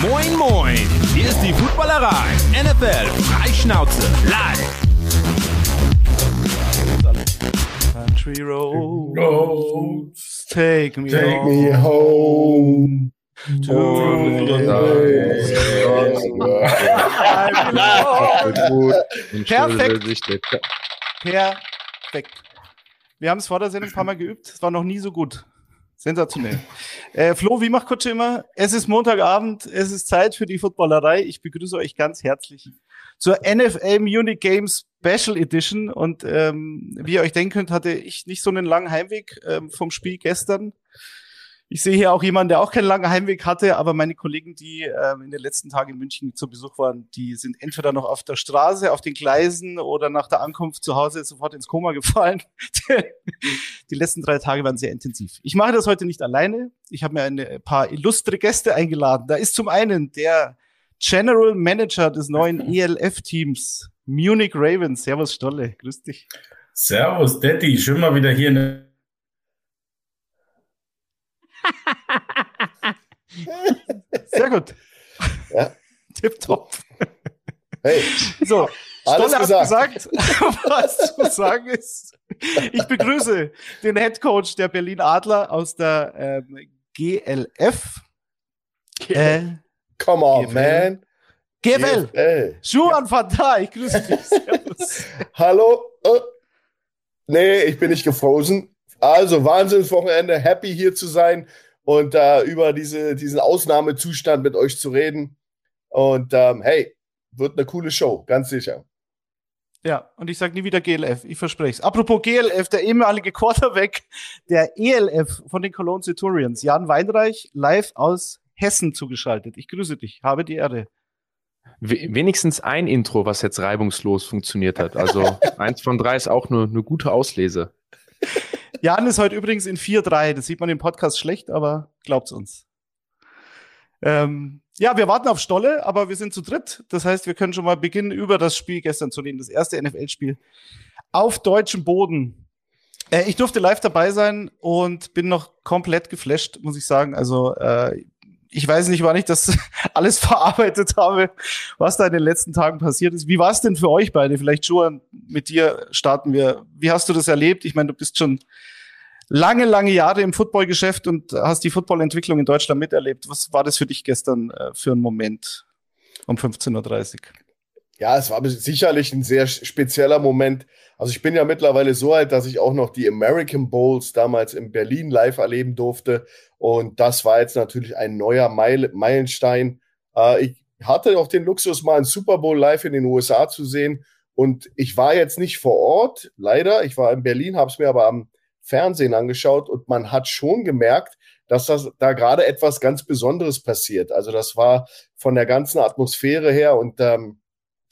Moin, moin. Hier ist die Footballerei. NFL Freischnauze live. Country roads, take me Take home. me home. To the Perfekt. Perfekt. Wir haben es vor der Sendung ein paar Mal geübt. Es war noch nie so gut. Sensationell. Äh, Flo, wie macht Kutsche immer? Es ist Montagabend, es ist Zeit für die Footballerei. Ich begrüße euch ganz herzlich zur NFL Munich Games Special Edition. Und ähm, wie ihr euch denken könnt, hatte ich nicht so einen langen Heimweg ähm, vom Spiel gestern. Ich sehe hier auch jemanden, der auch keinen langen Heimweg hatte, aber meine Kollegen, die ähm, in den letzten Tagen in München zu Besuch waren, die sind entweder noch auf der Straße, auf den Gleisen oder nach der Ankunft zu Hause sofort ins Koma gefallen. die letzten drei Tage waren sehr intensiv. Ich mache das heute nicht alleine. Ich habe mir ein paar illustre Gäste eingeladen. Da ist zum einen der General Manager des neuen ELF-Teams, Munich Ravens. Servus Stolle, grüß dich. Servus, Daddy. Schön mal wieder hier. Ne Sehr gut. Ja. Tipptopp. Hey, So, Alles Stolle gesagt. hat gesagt, was zu sagen ist. Ich begrüße den Head Coach der Berlin Adler aus der ähm, GLF. Äh, come on, GFL. man. GFL. GFL. Schuhan Fatah, ich grüße dich. Hallo? Äh, nee, ich bin nicht gefrozen. Also, Wahnsinnswochenende. Happy hier zu sein und äh, über diese, diesen Ausnahmezustand mit euch zu reden. Und ähm, hey, wird eine coole Show, ganz sicher. Ja, und ich sage nie wieder GLF, ich verspreche es. Apropos GLF, der ehemalige Quarterback der ELF von den Cologne Centurions, Jan Weinreich, live aus Hessen zugeschaltet. Ich grüße dich, habe die Ehre. We- wenigstens ein Intro, was jetzt reibungslos funktioniert hat. Also eins von drei ist auch eine, eine gute Auslese. Jan ist heute übrigens in 4-3. Das sieht man im Podcast schlecht, aber glaubt's uns. Ähm, ja, wir warten auf Stolle, aber wir sind zu dritt. Das heißt, wir können schon mal beginnen, über das Spiel gestern zu reden. Das erste NFL-Spiel auf deutschem Boden. Äh, ich durfte live dabei sein und bin noch komplett geflasht, muss ich sagen. Also, äh, ich weiß nicht, wann ich das alles verarbeitet habe, was da in den letzten Tagen passiert ist. Wie war es denn für euch beide? Vielleicht, Joan, mit dir starten wir. Wie hast du das erlebt? Ich meine, du bist schon lange, lange Jahre im Footballgeschäft und hast die Footballentwicklung in Deutschland miterlebt. Was war das für dich gestern äh, für einen Moment um 15.30 Uhr? Ja, es war sicherlich ein sehr spezieller Moment. Also ich bin ja mittlerweile so alt, dass ich auch noch die American Bowls damals in Berlin live erleben durfte. Und das war jetzt natürlich ein neuer Meil Meilenstein. Äh, ich hatte auch den Luxus, mal einen Super Bowl live in den USA zu sehen. Und ich war jetzt nicht vor Ort, leider. Ich war in Berlin, habe es mir aber am Fernsehen angeschaut und man hat schon gemerkt, dass das da gerade etwas ganz Besonderes passiert. Also das war von der ganzen Atmosphäre her und ähm,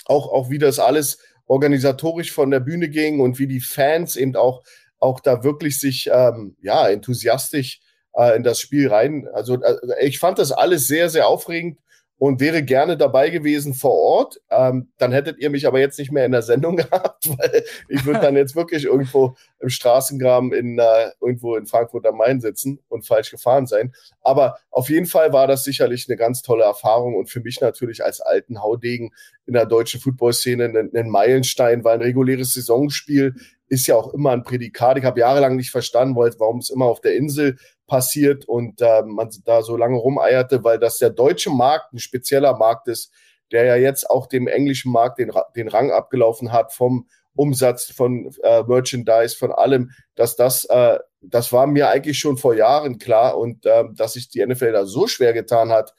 auch, auch wie das alles organisatorisch von der Bühne ging und wie die Fans eben auch, auch da wirklich sich ähm, ja enthusiastisch äh, in das Spiel rein. Also äh, ich fand das alles sehr, sehr aufregend und wäre gerne dabei gewesen vor Ort. Ähm, dann hättet ihr mich aber jetzt nicht mehr in der Sendung gehabt, weil ich würde dann jetzt wirklich irgendwo im Straßengraben in äh, irgendwo in Frankfurt am Main sitzen und falsch gefahren sein. Aber auf jeden Fall war das sicherlich eine ganz tolle Erfahrung und für mich natürlich als alten Haudegen in der deutschen Footballszene ein, ein Meilenstein, weil ein reguläres Saisonspiel ist ja auch immer ein Prädikat. Ich habe jahrelang nicht verstanden, warum es immer auf der Insel passiert und äh, man da so lange rumeierte, weil das der deutsche Markt ein spezieller Markt ist, der ja jetzt auch dem englischen Markt den, den Rang abgelaufen hat vom Umsatz von äh, Merchandise, von allem, dass das, äh, das war mir eigentlich schon vor Jahren klar und ähm, dass sich die NFL da so schwer getan hat,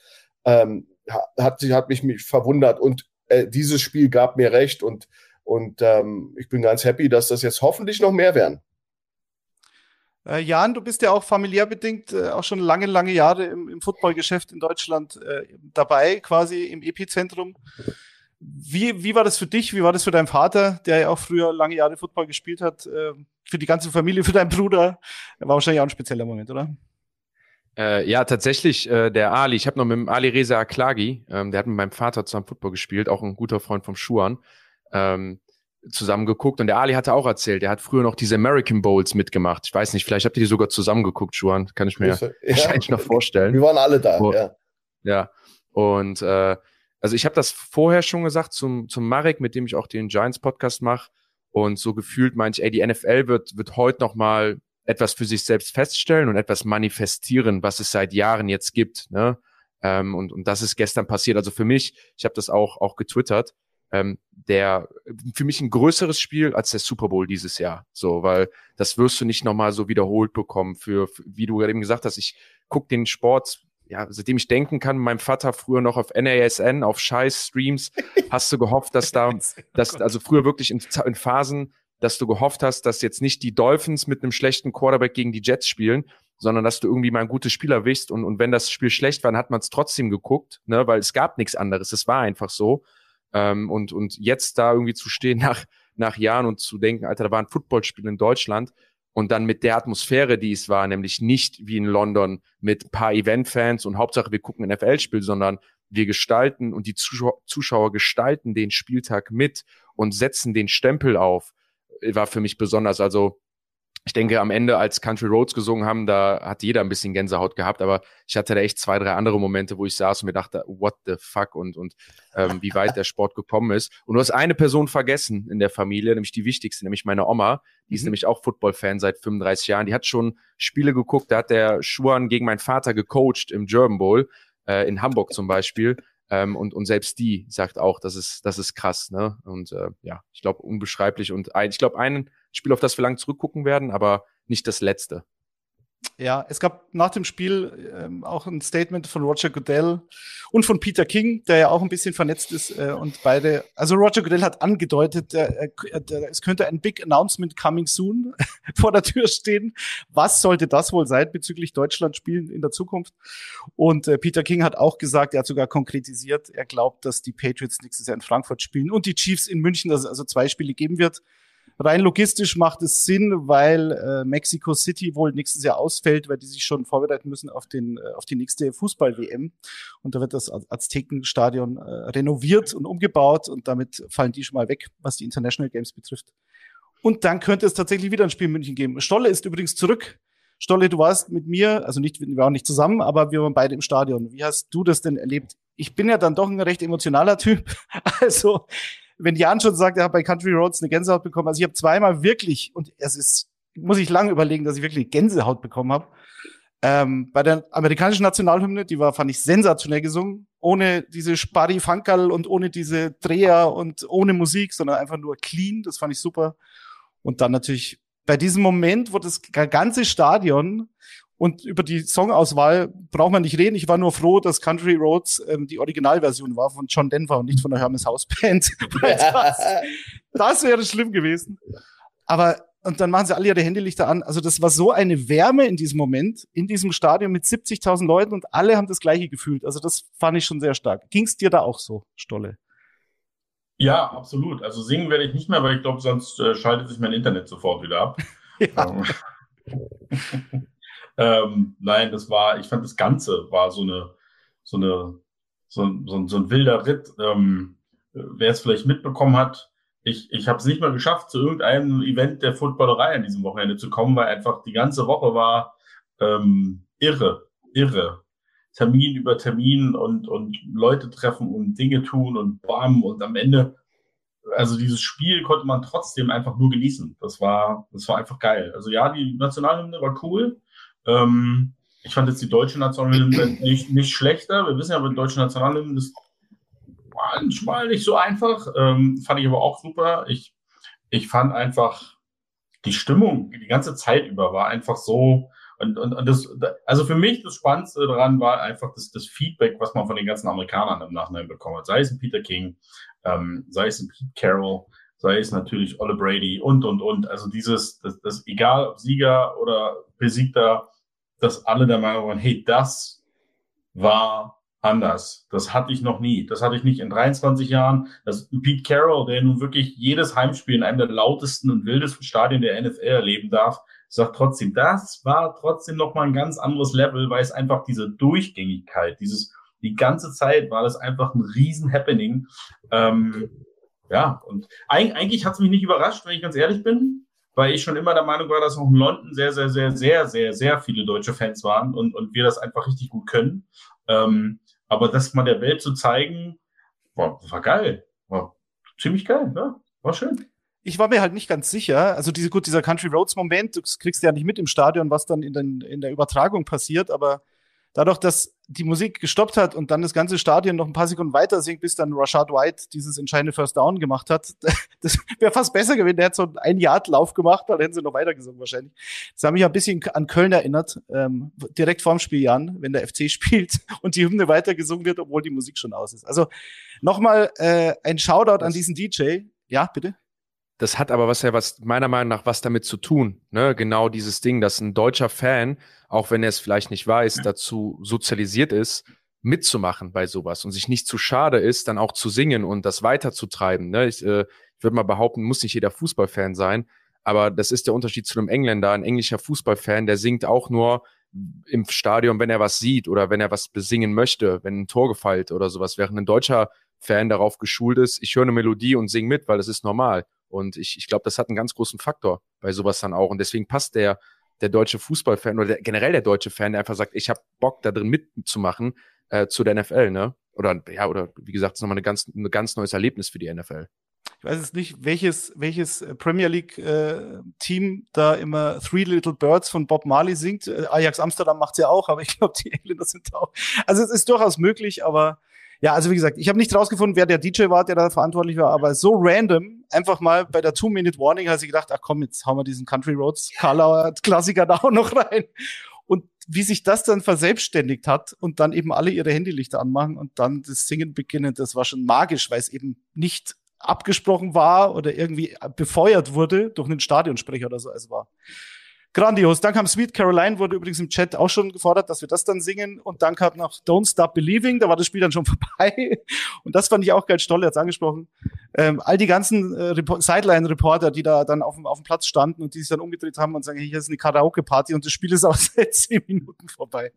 ähm, hat, hat mich, mich verwundert und äh, dieses Spiel gab mir recht und und ähm, ich bin ganz happy, dass das jetzt hoffentlich noch mehr werden. Äh, Jan, du bist ja auch familiär bedingt äh, auch schon lange, lange Jahre im, im Footballgeschäft in Deutschland äh, dabei, quasi im Epizentrum. Wie, wie war das für dich? Wie war das für deinen Vater, der ja auch früher lange Jahre Football gespielt hat? Äh, für die ganze Familie, für deinen Bruder? War wahrscheinlich auch ein spezieller Moment, oder? Äh, ja, tatsächlich, äh, der Ali, ich habe noch mit dem Ali Reza Aklagi, ähm, der hat mit meinem Vater zusammen Football gespielt, auch ein guter Freund vom Schuan, ähm, zusammen geguckt. Und der Ali hatte auch erzählt, der hat früher noch diese American Bowls mitgemacht. Ich weiß nicht, vielleicht habt ihr die sogar zusammen geguckt, Schuan, kann ich mir Ja. wahrscheinlich noch vorstellen. Wir waren alle da, Oh. ja. Ja. Und äh, also ich habe das vorher schon gesagt zum, zum Marek, mit dem ich auch den Giants-Podcast mache. Und so gefühlt meinte ich, ey, die NFL wird, wird heute noch mal etwas für sich selbst feststellen und etwas manifestieren, was es seit Jahren jetzt gibt. Ne? Ähm, und, und das ist gestern passiert. Also für mich, ich habe das auch, auch getwittert, ähm, der für mich ein größeres Spiel als der Super Bowl dieses Jahr. So, weil das wirst du nicht nochmal so wiederholt bekommen. Für, für wie du eben gesagt hast, ich guck den Sport, ja, seitdem ich denken kann, meinem Vater früher noch auf NASN, auf Scheiß-Streams, hast du gehofft, dass da, dass, also früher wirklich in, in Phasen, dass du gehofft hast, dass jetzt nicht die Dolphins mit einem schlechten Quarterback gegen die Jets spielen, sondern dass du irgendwie mal ein gutes Spiel erwischst und, und wenn das Spiel schlecht war, dann hat man es trotzdem geguckt, ne, weil es gab nichts anderes. Es war einfach so. Ähm, und, und jetzt da irgendwie zu stehen nach, nach Jahren und zu denken, Alter, da war ein Footballspiel in Deutschland und dann mit der Atmosphäre, die es war, nämlich nicht wie in London mit ein paar Event-Fans und Hauptsache wir gucken ein NFL-Spiel, sondern wir gestalten und die Zuschauer, Zuschauer gestalten den Spieltag mit und setzen den Stempel auf, war für mich besonders. Also ich denke, am Ende, als Country Roads gesungen haben, da hat jeder ein bisschen Gänsehaut gehabt, aber ich hatte da echt zwei, drei andere Momente, wo ich saß und mir dachte, what the fuck und, und ähm, wie weit der Sport gekommen ist. Und du hast eine Person vergessen in der Familie, nämlich die wichtigste, nämlich meine Oma. Die ist mhm. nämlich auch Football-Fan seit 35 Jahren. Die hat schon Spiele geguckt, da hat der Schuan gegen meinen Vater gecoacht im German Bowl, äh, in Hamburg zum Beispiel. Ähm, und, und selbst die sagt auch, das ist, das ist krass, ne? Und äh, ja, ich glaube, unbeschreiblich. Und ein, ich glaube, einen Spiel, auf das wir lang zurückgucken werden, aber nicht das letzte. Ja, es gab nach dem Spiel ähm, auch ein Statement von Roger Goodell und von Peter King, der ja auch ein bisschen vernetzt ist äh, und beide, also Roger Goodell hat angedeutet, äh, äh, es könnte ein Big Announcement coming soon vor der Tür stehen. Was sollte das wohl sein bezüglich Deutschland spielen in der Zukunft? Und äh, Peter King hat auch gesagt, er hat sogar konkretisiert, er glaubt, dass die Patriots nächstes Jahr in Frankfurt spielen und die Chiefs in München, dass es also zwei Spiele geben wird. Rein logistisch macht es Sinn, weil äh, Mexico City wohl nächstes Jahr ausfällt, weil die sich schon vorbereiten müssen auf den äh, auf die nächste Fußball-WM. Und da wird das Aztekenstadion äh, renoviert und umgebaut und damit fallen die schon mal weg, was die International Games betrifft. Und dann könnte es tatsächlich wieder ein Spiel in München geben. Stolle ist übrigens zurück. Stolle, du warst mit mir, also nicht, wir waren nicht zusammen, aber wir waren beide im Stadion. Wie hast du das denn erlebt? Ich bin ja dann doch ein recht emotionaler Typ. Also wenn Jan schon sagt, er hat bei Country Roads eine Gänsehaut bekommen, also ich habe zweimal wirklich, und es ist, muss ich lange überlegen, dass ich wirklich Gänsehaut bekommen habe. Ähm, bei der amerikanischen Nationalhymne, die war, fand ich sensationell gesungen, ohne diese Sparri Funkerl und ohne diese Dreher und ohne Musik, sondern einfach nur clean, das fand ich super. Und dann natürlich bei diesem Moment, wo das ganze Stadion und über die Songauswahl braucht man nicht reden. Ich war nur froh, dass Country Roads ähm, die Originalversion war von John Denver und nicht von der Hermes House Band. das, das wäre schlimm gewesen. Aber und dann machen sie alle ihre Handylichter an. Also das war so eine Wärme in diesem Moment, in diesem Stadion mit 70.000 Leuten und alle haben das Gleiche gefühlt. Also das fand ich schon sehr stark. Ging es dir da auch so, Stolle? Ja, absolut. Also singen werde ich nicht mehr, weil ich glaube, sonst äh, schaltet sich mein Internet sofort wieder ab. ja. Ähm. Nein, das war, ich fand das Ganze war so eine, so eine, so, so, so ein wilder Ritt. Ähm, wer es vielleicht mitbekommen hat, ich, ich habe es nicht mal geschafft, zu irgendeinem Event der Footballerei an diesem Wochenende zu kommen, weil einfach die ganze Woche war ähm, irre, irre. Termin über Termin und, und Leute treffen und Dinge tun und bam und am Ende, also dieses Spiel konnte man trotzdem einfach nur genießen. Das war, das war einfach geil. Also ja, die Nationalhymne war cool. Ähm, ich fand jetzt die deutsche Nationalhymne nicht, nicht schlechter. Wir wissen ja, aber die deutsche Nationalhymne ist manchmal nicht so einfach. Ähm, fand ich aber auch super. Ich, ich fand einfach die Stimmung die ganze Zeit über war einfach so. Und, und, und das, also für mich das Spannendste daran war einfach das, das Feedback, was man von den ganzen Amerikanern im Nachhinein bekommen hat. Sei es ein Peter King, ähm, sei es ein Pete Carroll, sei es natürlich Olle Brady und, und, und. Also dieses, das, das egal ob Sieger oder Besiegter, dass alle der Meinung waren, hey, das war anders. Das hatte ich noch nie. Das hatte ich nicht in 23 Jahren. Das Pete Carroll, der nun wirklich jedes Heimspiel in einem der lautesten und wildesten Stadien der NFL erleben darf, sagt trotzdem, das war trotzdem noch mal ein ganz anderes Level, weil es einfach diese Durchgängigkeit, dieses die ganze Zeit war das einfach ein riesen Happening. Ähm, ja, und eigentlich hat es mich nicht überrascht, wenn ich ganz ehrlich bin weil ich schon immer der Meinung war, dass auch in London sehr, sehr, sehr, sehr, sehr, sehr viele deutsche Fans waren und, und wir das einfach richtig gut können. Ähm, Aber das mal der Welt zu zeigen, war, war geil. War ziemlich geil, ja. War schön. Ich war mir halt nicht ganz sicher. Also diese, gut, dieser Country Roads Moment, du kriegst ja nicht mit im Stadion, was dann in, den, in der Übertragung passiert, aber dadurch, dass die Musik gestoppt hat und dann das ganze Stadion noch ein paar Sekunden weiter singt, bis dann Rashad White dieses entscheidende First Down gemacht hat, das wäre fast besser gewesen. Der hat so einen ein Yard Lauf gemacht, dann hätten sie noch weiter gesungen wahrscheinlich. Das hat mich ein bisschen an Köln erinnert, ähm, direkt vorm Spiel Jan, wenn der FC spielt und die Hymne weiter gesungen wird, obwohl die Musik schon aus ist. Also nochmal äh, ein Shoutout an diesen DJ. Ja, bitte. Das hat aber was ja was meiner Meinung nach was damit zu tun. Ne? Genau dieses Ding, dass ein deutscher Fan, auch wenn er es vielleicht nicht weiß, dazu sozialisiert ist, mitzumachen bei sowas und sich nicht zu schade ist, dann auch zu singen und das weiterzutreiben. Ne? Ich, äh, ich würde mal behaupten, muss nicht jeder Fußballfan sein, aber das ist der Unterschied zu einem Engländer. Ein englischer Fußballfan, der singt auch nur im Stadion, wenn er was sieht oder wenn er was besingen möchte, wenn ein Tor gefällt oder sowas, während ein deutscher Fan darauf geschult ist, ich höre eine Melodie und sing mit, weil das ist normal. Und ich, ich glaube, das hat einen ganz großen Faktor bei sowas dann auch. Und deswegen passt der, der deutsche Fußballfan oder der, generell der deutsche Fan, der einfach sagt, ich habe Bock, da drin mitzumachen, äh, zu der NFL, ne? Oder ja, oder wie gesagt, es ist nochmal ein ganz, ein ganz neues Erlebnis für die NFL. Ich weiß jetzt nicht, welches, welches äh, Premier League äh, Team da immer Three Little Birds von Bob Marley singt. Äh, Ajax Amsterdam macht's ja auch, aber ich glaube, die Engländer sind auch. Also es ist durchaus möglich, aber ja, also wie gesagt, ich habe nicht rausgefunden, wer der DJ war, der da verantwortlich war, aber so random, einfach mal bei der Two-Minute-Warning, habe ich gedacht, ach komm, jetzt hauen wir diesen Country Roads Karlauer Klassiker da auch noch rein. Und wie sich das dann verselbstständigt hat und dann eben alle ihre Handylichter anmachen und dann das Singen beginnen, das war schon magisch, weil es eben nicht abgesprochen war oder irgendwie befeuert wurde durch einen Stadionsprecher oder so. Es war Grandios. Dann kam Sweet Caroline, wurde übrigens im Chat auch schon gefordert, dass wir das dann singen. Und dann kam noch Don't Stop Believing, da war das Spiel dann schon vorbei. Und das fand ich auch geil, Stolle hat's angesprochen. Ähm, all die ganzen äh, Sideline-Reporter, die da dann auf dem, auf dem Platz standen und die sich dann umgedreht haben und sagen, hier ist eine Karaoke-Party und das Spiel ist auch seit zehn Minuten vorbei.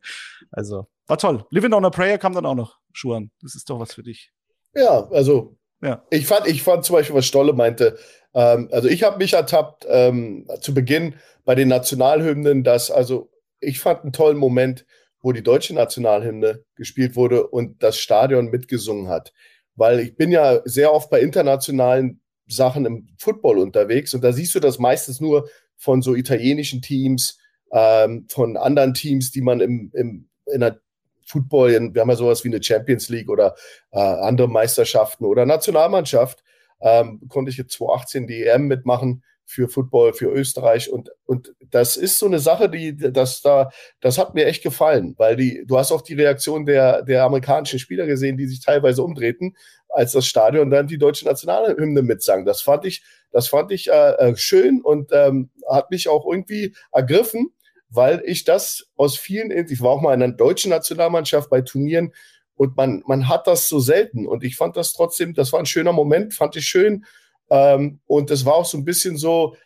Also, war toll. Living on a Prayer kam dann auch noch, Schuhan. Das ist doch was für dich. Ja, also ja. Ich fand, ich fand zum Beispiel, was Stolle meinte, ähm, also ich habe mich ertappt ähm, zu Beginn bei den Nationalhymnen, dass, also ich fand einen tollen Moment, wo die deutsche Nationalhymne gespielt wurde und das Stadion mitgesungen hat. Weil ich bin ja sehr oft bei internationalen Sachen im Football unterwegs und da siehst du das meistens nur von so italienischen Teams, ähm, von anderen Teams, die man im, im, in der Football, wir haben ja sowas wie eine Champions League oder äh, andere Meisterschaften oder Nationalmannschaft, ähm, konnte ich jetzt 2018 die EM mitmachen für Football, für Österreich und, und das ist so eine Sache, die, das da, das hat mir echt gefallen, weil die, du hast auch die Reaktion der, der amerikanischen Spieler gesehen, die sich teilweise umdrehten, als das Stadion dann die deutsche Nationalhymne mitsang. Das fand ich, das fand ich äh, äh schön und ähm, hat mich auch irgendwie ergriffen weil ich das aus vielen, ich war auch mal in einer deutschen Nationalmannschaft bei Turnieren und man, man hat das so selten. Und ich fand das trotzdem, das war ein schöner Moment, fand ich schön. Ähm, und es war auch so ein bisschen so,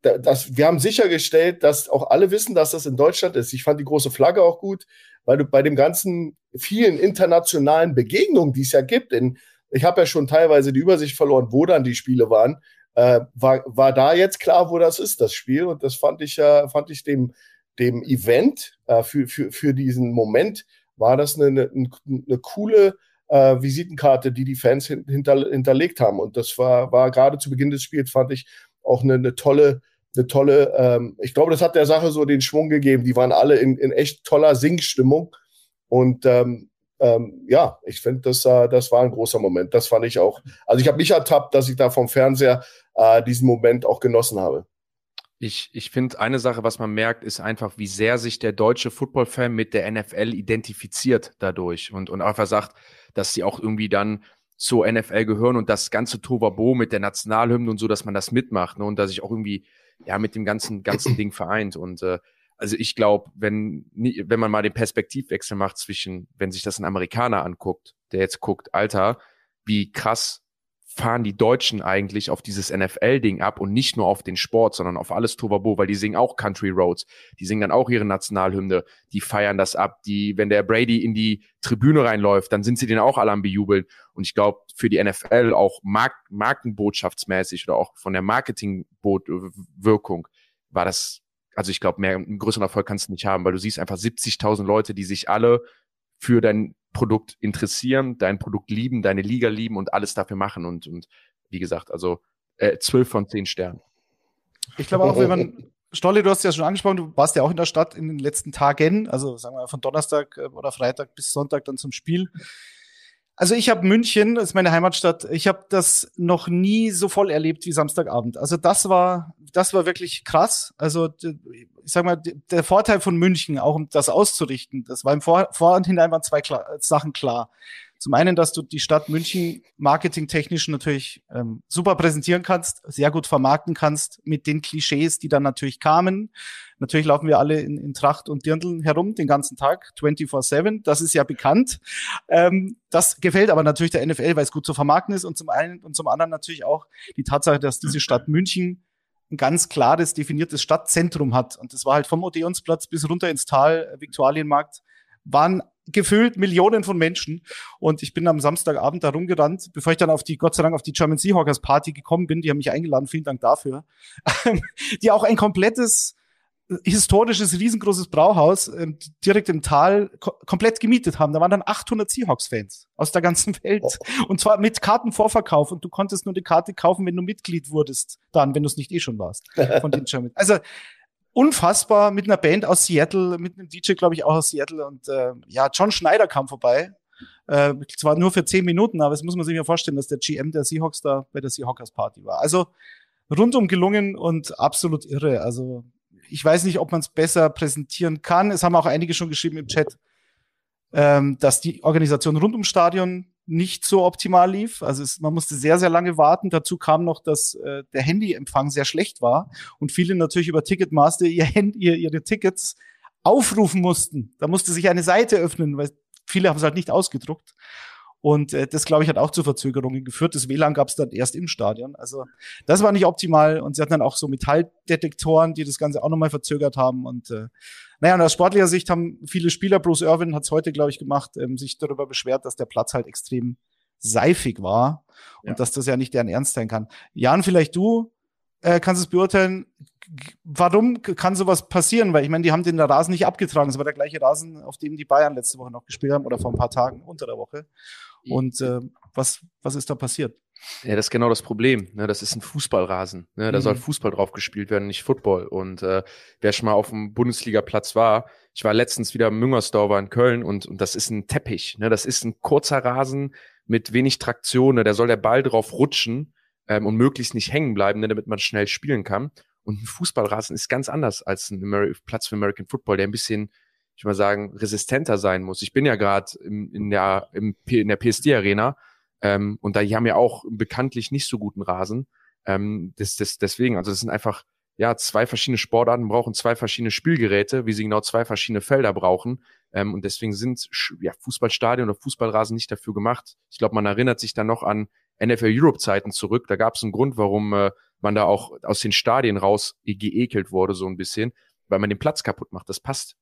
dass wir haben sichergestellt, dass auch alle wissen, dass das in Deutschland ist. Ich fand die große Flagge auch gut, weil du bei dem ganzen vielen internationalen Begegnungen, die es ja gibt, in, ich habe ja schon teilweise die Übersicht verloren, wo dann die Spiele waren, äh, war, war da jetzt klar, wo das ist, das Spiel. Und das fand ich, äh, fand ich dem, dem Event, äh, für, für, für diesen Moment, war das eine, eine, eine coole äh, Visitenkarte, die die Fans hinter, hinterlegt haben. Und das war, war gerade zu Beginn des Spiels, fand ich auch eine, eine tolle, eine tolle, ähm, ich glaube, das hat der Sache so den Schwung gegeben. Die waren alle in, in echt toller Singstimmung. Und ähm, ähm, ja, ich finde, das, äh, das war ein großer Moment. Das fand ich auch. Also ich habe mich ertappt, dass ich da vom Fernseher äh, diesen Moment auch genossen habe. Ich, ich finde, eine Sache, was man merkt, ist einfach, wie sehr sich der deutsche Football-Fan mit der NFL identifiziert dadurch und, und einfach sagt, dass sie auch irgendwie dann zur NFL gehören und das ganze Tovabo mit der Nationalhymne und so, dass man das mitmacht ne, und dass sich auch irgendwie ja mit dem ganzen ganzen Ding vereint. Und äh, also ich glaube, wenn wenn man mal den Perspektivwechsel macht zwischen, wenn sich das ein Amerikaner anguckt, der jetzt guckt, Alter, wie krass fahren die Deutschen eigentlich auf dieses NFL-Ding ab und nicht nur auf den Sport, sondern auf alles Tovabo, weil die singen auch Country Roads, die singen dann auch ihre Nationalhymne, die feiern das ab, die, wenn der Brady in die Tribüne reinläuft, dann sind sie den auch alle am bejubeln. Und ich glaube, für die NFL auch Mark markenbotschaftsmäßig oder auch von der Marketingwirkung war das, also ich glaube, mehr, einen größeren Erfolg kannst du nicht haben, weil du siehst einfach 70.000 Leute, die sich alle für dein Produkt interessieren, dein Produkt lieben, deine Liga lieben und alles dafür machen. Und, und wie gesagt, also äh, 12 von 10 Sternen. Ich glaube auch, wenn man, Stolle, du hast ja schon angesprochen, du warst ja auch in der Stadt in den letzten Tagen, also sagen wir von Donnerstag äh, oder Freitag bis Sonntag dann zum Spiel. Also ich habe München, das ist meine Heimatstadt, ich habe das noch nie so voll erlebt wie Samstagabend. Also das war, das war wirklich krass. Also ich sag mal, der Vorteil von München, auch um das auszurichten, das war im Vor Vorhinein waren zwei klar, Sachen klar. Zum einen, dass du die Stadt München marketingtechnisch natürlich ähm, super präsentieren kannst, sehr gut vermarkten kannst mit den Klischees, die dann natürlich kamen. Natürlich laufen wir alle in, in Tracht und Dirndl herum den ganzen Tag, 24-7. Das ist ja bekannt. Ähm, das gefällt aber natürlich der NFL, weil es gut zu vermarkten ist und zum einen und zum anderen natürlich auch die Tatsache, dass diese Stadt München ein ganz klares, definiertes Stadtzentrum hat. Und das war halt vom Odeonsplatz bis runter ins Tal, Viktualienmarkt, waren gefüllt Millionen von Menschen. Und ich bin am Samstagabend da rumgerannt, bevor ich dann auf die, Gott sei Dank, auf die German Seahawkers Party gekommen bin. Die haben mich eingeladen. Vielen Dank dafür. die auch ein komplettes historisches, riesengroßes Brauhaus äh, direkt im Tal ko komplett gemietet haben. Da waren dann 800 Seahawks-Fans aus der ganzen Welt. Oh. Und zwar mit Kartenvorverkauf. Und du konntest nur die Karte kaufen, wenn du Mitglied wurdest, dann, wenn du es nicht eh schon warst. Von den German. Also unfassbar mit einer Band aus Seattle, mit einem DJ, glaube ich, auch aus Seattle. Und äh, ja, John Schneider kam vorbei. Äh, zwar nur für zehn Minuten, aber es muss man sich ja vorstellen, dass der GM der Seahawks da bei der Seahawkers Party war. Also rundum gelungen und absolut irre. Also ich weiß nicht, ob man es besser präsentieren kann. Es haben auch einige schon geschrieben im Chat, ähm, dass die Organisation rund ums Stadion nicht so optimal lief. Also es, man musste sehr, sehr lange warten. Dazu kam noch, dass äh, der Handyempfang sehr schlecht war und viele natürlich über Ticketmaster ihr Handy, ihr, ihre Tickets aufrufen mussten. Da musste sich eine Seite öffnen, weil viele haben es halt nicht ausgedruckt. Und äh, das, glaube ich, hat auch zu Verzögerungen geführt. Das WLAN gab es dann erst im Stadion. Also das war nicht optimal. Und sie hatten dann auch so Metalldetektoren, die das Ganze auch nochmal verzögert haben. Und äh, naja, und aus sportlicher Sicht haben viele Spieler, Bruce Irwin hat es heute, glaube ich, gemacht, ähm, sich darüber beschwert, dass der Platz halt extrem seifig war und ja. dass das ja nicht deren Ernst sein kann. Jan, vielleicht du äh, kannst es beurteilen, warum kann sowas passieren? Weil ich meine, die haben den Rasen nicht abgetragen. Es war der gleiche Rasen, auf dem die Bayern letzte Woche noch gespielt haben oder vor ein paar Tagen unter der Woche. Und äh, was, was ist da passiert? Ja, das ist genau das Problem. Ne? Das ist ein Fußballrasen. Ne? Da mhm. soll Fußball drauf gespielt werden, nicht Football. Und äh, wer schon mal auf dem Bundesligaplatz war, ich war letztens wieder im Müngersdorfer in Köln und, und das ist ein Teppich. Ne? Das ist ein kurzer Rasen mit wenig Traktion. Ne? Da soll der Ball drauf rutschen ähm, und möglichst nicht hängen bleiben, ne? damit man schnell spielen kann. Und ein Fußballrasen ist ganz anders als ein Ameri Platz für American Football, der ein bisschen ich mal sagen, resistenter sein muss. Ich bin ja gerade in der, in der PSD-Arena ähm, und da die haben ja auch bekanntlich nicht so guten Rasen. Ähm, das, das, deswegen, also das sind einfach ja zwei verschiedene Sportarten brauchen zwei verschiedene Spielgeräte, wie sie genau zwei verschiedene Felder brauchen. Ähm, und deswegen sind ja, Fußballstadien oder Fußballrasen nicht dafür gemacht. Ich glaube, man erinnert sich dann noch an NFL Europe Zeiten zurück. Da gab es einen Grund, warum äh, man da auch aus den Stadien raus geekelt wurde, so ein bisschen, weil man den Platz kaputt macht. Das passt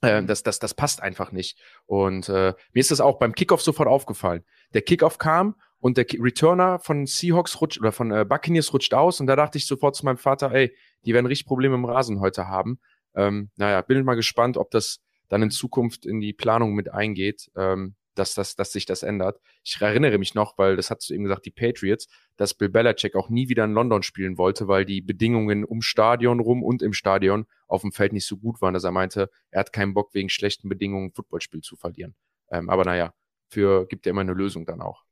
das, das, das passt einfach nicht. Und äh, mir ist das auch beim Kickoff sofort aufgefallen. Der Kickoff kam und der Returner von Seahawks rutscht oder von äh, Buccaneers rutscht aus und da dachte ich sofort zu meinem Vater, ey, die werden richtig Probleme im Rasen heute haben. Ähm, naja, bin mal gespannt, ob das dann in Zukunft in die Planung mit eingeht. Ähm, dass, das, dass sich das ändert. Ich erinnere mich noch, weil das hat du eben gesagt, die Patriots, dass Bill Belichick auch nie wieder in London spielen wollte, weil die Bedingungen um Stadion rum und im Stadion auf dem Feld nicht so gut waren, dass er meinte, er hat keinen Bock wegen schlechten Bedingungen ein Footballspiel zu verlieren. Ähm, aber naja, für gibt er immer eine Lösung dann auch.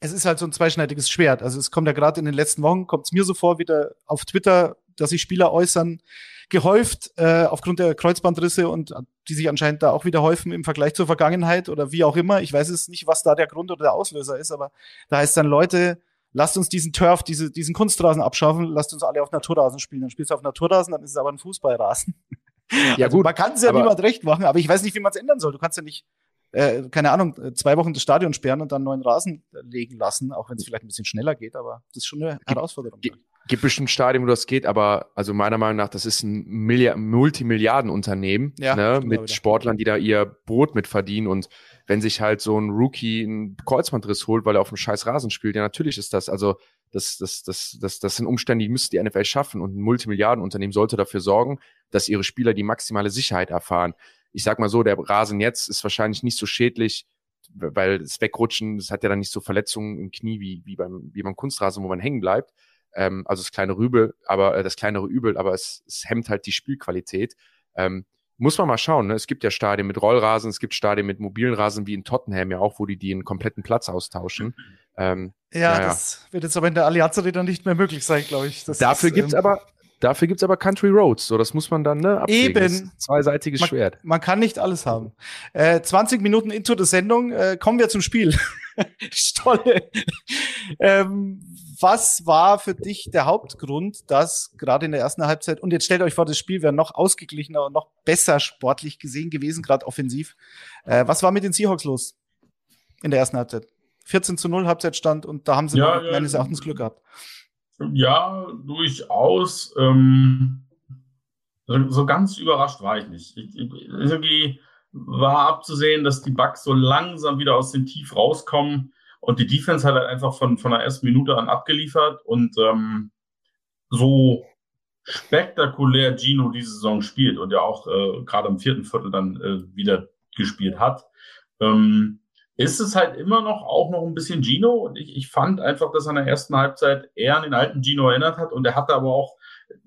Es ist halt so ein zweischneidiges Schwert. Also es kommt ja gerade in den letzten Wochen, kommt es mir so vor, wieder auf Twitter, dass sich Spieler äußern, gehäuft äh, aufgrund der Kreuzbandrisse und die sich anscheinend da auch wieder häufen im Vergleich zur Vergangenheit oder wie auch immer. Ich weiß es nicht, was da der Grund oder der Auslöser ist, aber da heißt dann Leute, lasst uns diesen Turf, diese, diesen Kunstrasen abschaffen, lasst uns alle auf Naturrasen spielen. Dann spielst du auf Naturrasen, dann ist es aber ein Fußballrasen. Ja, also gut. Man kann es ja niemand recht machen, aber ich weiß nicht, wie man es ändern soll. Du kannst ja nicht, äh, keine Ahnung, zwei Wochen das Stadion sperren und dann neuen Rasen legen lassen, auch wenn es vielleicht ein bisschen schneller geht, aber das ist schon eine Herausforderung. Ge gibt bestimmt Stadien, wo das geht, aber also meiner Meinung nach, das ist ein Milliard Multimilliardenunternehmen ja, ne, mit Sportlern, die da ihr Brot mit verdienen und wenn sich halt so ein Rookie einen Kreuzbandriss holt, weil er auf einem scheiß Rasen spielt, ja natürlich ist das, also Das, das, das, das, das sind Umstände, die müsste die NFL schaffen und ein Multimilliardenunternehmen sollte dafür sorgen, dass ihre Spieler die maximale Sicherheit erfahren. Ich sag mal so, der Rasen jetzt ist wahrscheinlich nicht so schädlich, weil das Wegrutschen, das hat ja dann nicht so Verletzungen im Knie wie, wie, beim, wie beim Kunstrasen, wo man hängen bleibt. Ähm, also das kleine Rübel, aber äh, das kleinere Übel, aber es, es hemmt halt die Spielqualität. Ähm, muss man mal schauen. Ne? Es gibt ja Stadien mit Rollrasen, es gibt Stadien mit mobilen Rasen, wie in Tottenham ja auch, wo die den kompletten Platz austauschen. Ähm, ja, ja, das wird jetzt aber in der Allianz Arena nicht mehr möglich sein, glaube ich. Das dafür ist, gibt's ähm, aber Dafür gibt's aber Country Roads, so das muss man dann ne, abwägen. Eben. zweiseitiges man, Schwert. Man kann nicht alles haben. Äh, 20 Minuten into the Sendung, äh, kommen wir zum Spiel. Stolle. ähm, was war für dich der Hauptgrund, dass gerade in der ersten Halbzeit, und jetzt stellt euch vor, das Spiel wäre noch ausgeglichener und noch besser sportlich gesehen gewesen, gerade offensiv. Äh, was war mit den Seahawks los in der ersten Halbzeit? 14 zu 0 Halbzeitstand und da haben sie ja, meines Erachtens Glück gehabt. Ja, durchaus. Ähm, so, so, ganz überrascht war ich nicht. Ich, ich, irgendwie war abzusehen, dass die Bugs so langsam wieder aus dem Tief rauskommen und die Defense hat halt einfach von, von der ersten Minute an abgeliefert und ähm, so spektakulär Gino diese Saison spielt und ja auch äh, gerade im vierten Viertel dann äh, wieder gespielt hat. Ähm, ist es halt immer noch auch noch ein bisschen Gino. Und ich, ich fand einfach, dass er in der ersten Halbzeit eher an den alten Gino erinnert hat. Und er hatte aber auch,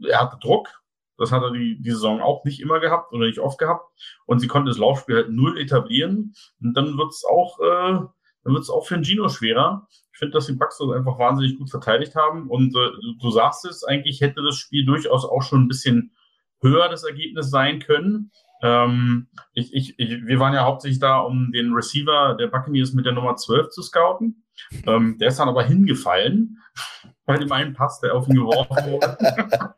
er hatte Druck. Das hat er die, die Saison auch nicht immer gehabt oder nicht oft gehabt. Und sie konnte das Laufspiel halt null etablieren. Und dann wird es auch, äh, dann wird es auch für den Gino schwerer. Ich finde, dass die Bucks das einfach wahnsinnig gut verteidigt haben. Und äh, du sagst es, eigentlich hätte das Spiel durchaus auch schon ein bisschen höher das Ergebnis sein können. Ähm, ich, ich, ich, wir waren ja hauptsächlich da, um den Receiver der Buccaneers mit der Nummer 12 zu scouten. Ähm, der ist dann aber hingefallen, bei dem einen Pass, der auf ihn geworfen wurde.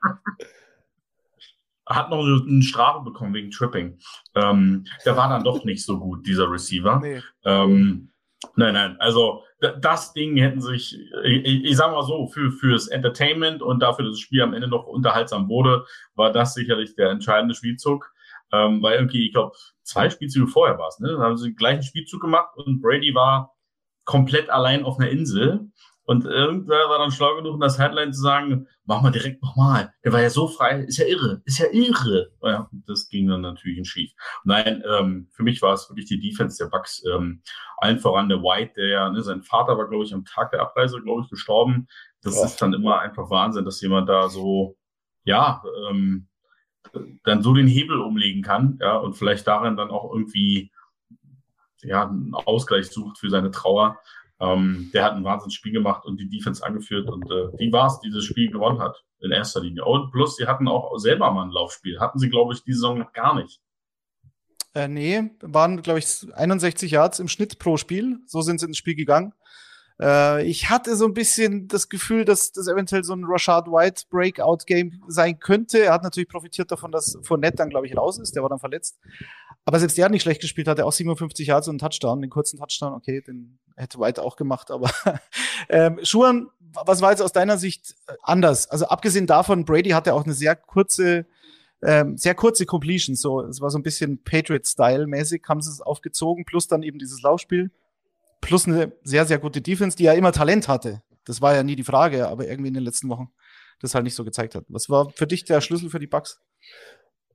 Hat noch eine Strafe bekommen wegen Tripping. Ähm, der war dann doch nicht so gut, dieser Receiver. Nee. Nein, nein, also das Ding hätten sich, ich, ich sag mal so, für fürs Entertainment und dafür, dass das Spiel am Ende noch unterhaltsam wurde, war das sicherlich der entscheidende Spielzug. Ähm, weil irgendwie, ich glaube, zwei Spielzüge vorher war es, ne? Dann haben sie den gleichen Spielzug gemacht und Brady war komplett allein auf einer Insel. Und irgendwer war dann schlau genug, in das Headline zu sagen, mach mal direkt nochmal. Der war ja so frei, ist ja irre, ist ja irre. Ja, das ging dann natürlich in schief. Nein, ähm, für mich war es wirklich die Defense der Bucks. Ähm, allen voran der White, der ja, ne, sein Vater war, glaube ich, am Tag der Abreise, glaube ich, gestorben. Das ja. ist dann immer einfach Wahnsinn, dass jemand da so, ja, ähm, dann so den Hebel umlegen kann, ja, und vielleicht darin dann auch irgendwie ja, einen Ausgleich sucht für seine Trauer. Ähm, der hat ein Wahnsinnsspiel gemacht und die Defense angeführt und äh, die war es, die das Spiel gewonnen hat, in erster Linie. Und plus, sie hatten auch selber mal ein Laufspiel. Hatten sie, glaube ich, diese Saison noch gar nicht. Äh, nee, waren, glaube ich, 61 Yards im Schnitt pro Spiel. So sind sie ins Spiel gegangen. Äh, ich hatte so ein bisschen das Gefühl, dass das eventuell so ein Rashad White Breakout-Game sein könnte. Er hat natürlich profitiert davon, dass Fournette dann, glaube ich, raus ist. Der war dann verletzt. Aber selbst der hat nicht schlecht gespielt, hat er auch 57 Yards und einen Touchdown, den kurzen Touchdown. Okay, den hätte White auch gemacht. Aber ähm, Schuhan, was war jetzt aus deiner Sicht äh, anders? Also abgesehen davon, Brady hatte auch eine sehr kurze ähm, sehr kurze Completion, so es war so ein bisschen Patriot-Style-mäßig, haben sie es aufgezogen, plus dann eben dieses Laufspiel plus eine sehr, sehr gute Defense, die ja immer Talent hatte. Das war ja nie die Frage, aber irgendwie in den letzten Wochen das halt nicht so gezeigt hat. Was war für dich der Schlüssel für die Bucks?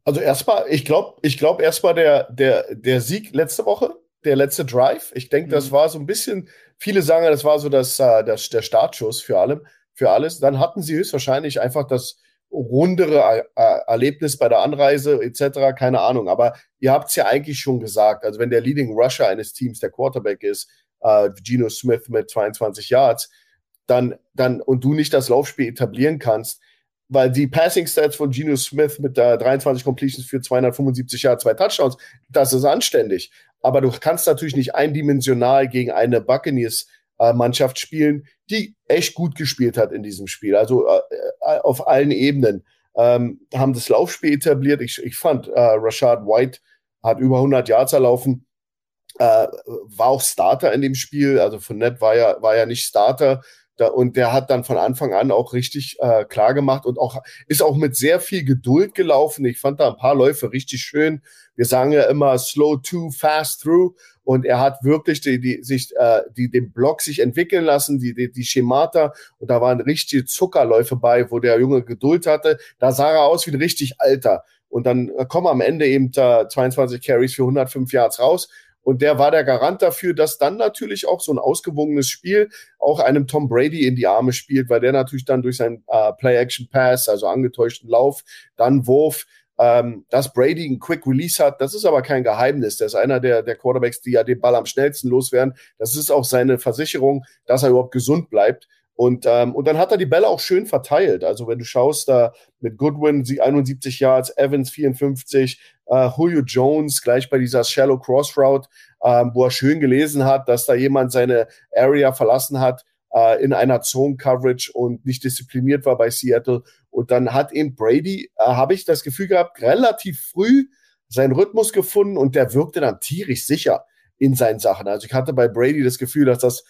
Also erstmal, ich glaube, ich glaube erstmal der, der, der Sieg letzte Woche, der letzte Drive. Ich denke, mhm. das war so ein bisschen, viele sagen, das war so das, äh, das, der Startschuss für allem, für alles. Dann hatten sie höchstwahrscheinlich einfach das rundere Erlebnis bei der Anreise etc., keine Ahnung. Aber ihr habt es ja eigentlich schon gesagt. Also wenn der Leading Rusher eines Teams der Quarterback ist, äh, Geno Smith mit 22 Yards, dann, dann, und du nicht das Laufspiel etablieren kannst, weil die Passing Stats von Geno Smith mit der 23 Completions für 275 Yards, zwei Touchdowns, das ist anständig. Aber du kannst natürlich nicht eindimensional gegen eine Buccaneers äh, Mannschaft spielen, die echt gut gespielt hat in diesem Spiel. Also äh, äh auf allen Ebenen ähm, haben das Laufspiel etabliert. Ich, ich fand, äh, Rashad White hat über 100 Yards erlaufen. Äh, war auch Starter in dem Spiel. Also von Nett war ja, war ja nicht Starter. Da, und der hat dann von Anfang an auch richtig äh, klar gemacht und auch ist auch mit sehr viel Geduld gelaufen. Ich fand da ein paar Läufe richtig schön. Wir sagen ja immer slow to, fast through. Und er hat wirklich die, die, sich, äh, die, den Block sich entwickeln lassen, die, die, die Schemata. Und da waren richtige Zuckerläufe bei, wo der Junge Geduld hatte. Da sah er aus wie ein richtig Alter. Und dann äh, kommen am Ende eben äh, 22 Carries für 105 Yards raus. Und der war der Garant dafür, dass dann natürlich auch so ein ausgewogenes Spiel auch einem Tom Brady in die Arme spielt, weil der natürlich dann durch seinen äh, Play-Action-Pass, also angetäuschten Lauf, dann Wurf, ähm, dass Brady einen Quick Release hat, das ist aber kein Geheimnis. Der ist einer der, der Quarterbacks, die ja den Ball am schnellsten loswerden. Das ist auch seine Versicherung, dass er überhaupt gesund bleibt. Und, ähm, und dann hat er die Bälle auch schön verteilt. Also wenn du schaust, da mit Goodwin 71 Yards, Evans 54, äh, Julio Jones gleich bei dieser Shallow Cross Route, äh, wo er schön gelesen hat, dass da jemand seine Area verlassen hat äh, in einer Zone Coverage und nicht diszipliniert war bei Seattle. Und dann hat eben Brady, äh, habe ich das Gefühl gehabt, relativ früh seinen Rhythmus gefunden und der wirkte dann tierisch sicher in seinen Sachen. Also ich hatte bei Brady das Gefühl, dass das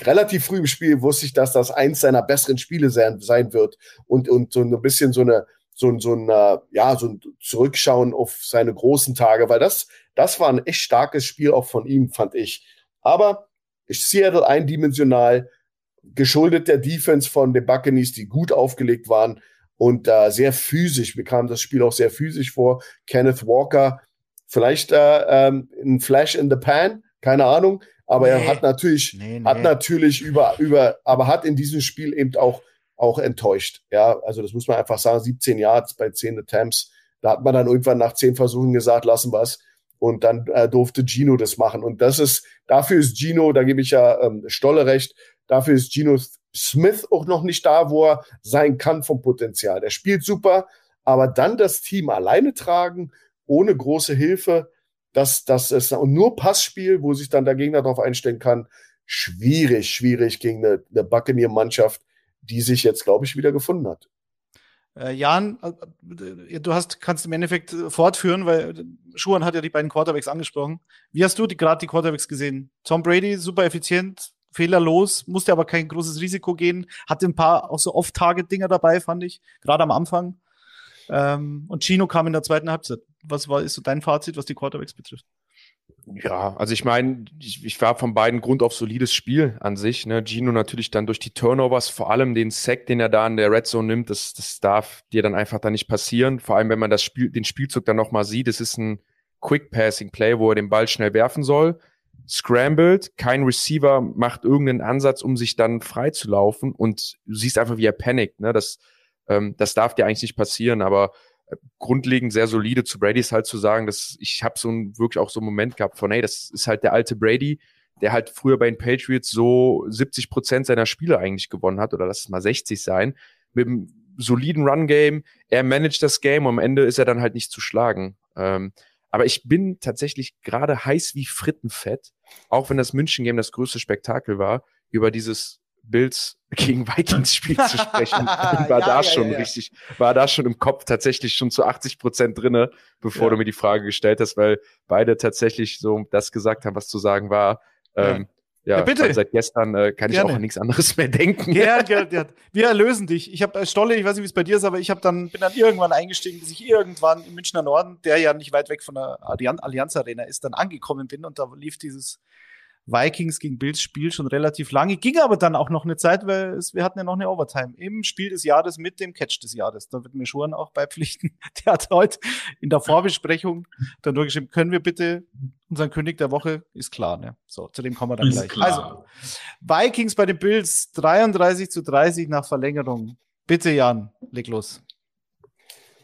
relativ früh im Spiel wusste ich, dass das eins seiner besseren Spiele sein, sein wird und, und so ein bisschen so eine, so, so ein, äh, ja, so ein Zurückschauen auf seine großen Tage, weil das, das war ein echt starkes Spiel auch von ihm, fand ich. Aber Seattle eindimensional, geschuldet der Defense von den Buccaneers, die gut aufgelegt waren und äh, sehr physisch. Mir kam das Spiel auch sehr physisch vor. Kenneth Walker, vielleicht äh, ähm, ein Flash in the Pan, keine Ahnung, aber nee. er hat natürlich, nee, nee. hat natürlich über, über, aber hat in diesem Spiel eben auch, auch enttäuscht. Ja, also das muss man einfach sagen, 17 Yards bei 10 Attempts. Da hat man dann irgendwann nach 10 Versuchen gesagt, lassen wir es. Und dann äh, durfte Gino das machen. Und das ist, dafür ist Gino, da gebe ich ja ähm, Stolle recht, dafür ist Gino Smith auch noch nicht da, wo er sein kann vom Potenzial. Der spielt super, aber dann das Team alleine tragen, ohne große Hilfe, das, das ist und nur Passspiel, wo sich dann der Gegner darauf einstellen kann, schwierig, schwierig gegen eine, eine Buccaneer-Mannschaft, die sich jetzt, glaube ich, wieder gefunden hat. Äh, Jan, äh, du hast, kannst im Endeffekt fortführen, weil Schuhan hat ja die beiden Quarterbacks angesprochen. Wie hast du gerade die Quarterbacks gesehen? Tom Brady, super effizient, fehlerlos, musste aber kein großes Risiko gehen, hatte ein paar auch so Off-Target-Dinger dabei, fand ich, gerade am Anfang. Ähm, und Chino kam in der zweiten Halbzeit. Was war, ist so dein Fazit, was die Quarterbacks betrifft? Ja, also ich meine, ich, ich, war von beiden Grund auf solides Spiel an sich. Ne? Gino natürlich dann durch die Turnovers, vor allem den Sack, den er da in der Red Zone nimmt, das, das darf dir dann einfach da nicht passieren. Vor allem, wenn man das Spiel, den Spielzug dann nochmal sieht, es ist ein Quick Passing Play, wo er den Ball schnell werfen soll. Scrambled, kein Receiver macht irgendeinen Ansatz, um sich dann frei zu laufen und du siehst einfach, wie er panikt. Ne? Das, ähm, das darf dir eigentlich nicht passieren, aber grundlegend sehr solide zu Brady ist halt zu sagen, dass ich habe so ein, wirklich auch so einen Moment gehabt von, hey, das ist halt der alte Brady, der halt früher bei den Patriots so 70 Prozent seiner Spiele eigentlich gewonnen hat oder lass es mal 60 sein, mit einem soliden Run-Game. Er managt das Game und am Ende ist er dann halt nicht zu schlagen. Ähm, aber ich bin tatsächlich gerade heiß wie Frittenfett, auch wenn das München-Game das größte Spektakel war, über dieses Bills gegen Vikings Spiel zu sprechen. war ja, da ja, schon ja, richtig, war da schon im Kopf tatsächlich schon zu 80 Prozent drinne, bevor du mir die Frage gestellt hast, weil beide tatsächlich so das gesagt haben, was zu sagen war. Ähm, ja, ja, bitte. Seit gestern äh, kann Gerne. ich auch an nichts anderes mehr denken. Ja, ja, ja. Wir erlösen dich. Ich habe äh, Stolle, ich weiß nicht, wie es bei dir ist, aber ich habe dann bin dann irgendwann eingestiegen, bis ich irgendwann im Münchner Norden, der ja nicht weit weg von der Allianz Arena ist, dann angekommen bin und da lief dieses Vikings gegen Bills Spiel schon relativ lange. Ging aber dann auch noch eine Zeit, weil es, wir hatten ja noch eine Overtime im Spiel des Jahres mit dem Catch des Jahres. Da wird mir schon auch beipflichten. Der hat heute in der Vorbesprechung dann durchgeschrieben, können wir bitte unseren König der Woche, ist klar, ne? So, zu dem kommen wir dann ist gleich. Klar. Also, Vikings bei den Bills 33 zu 30 nach Verlängerung. Bitte, Jan, leg los.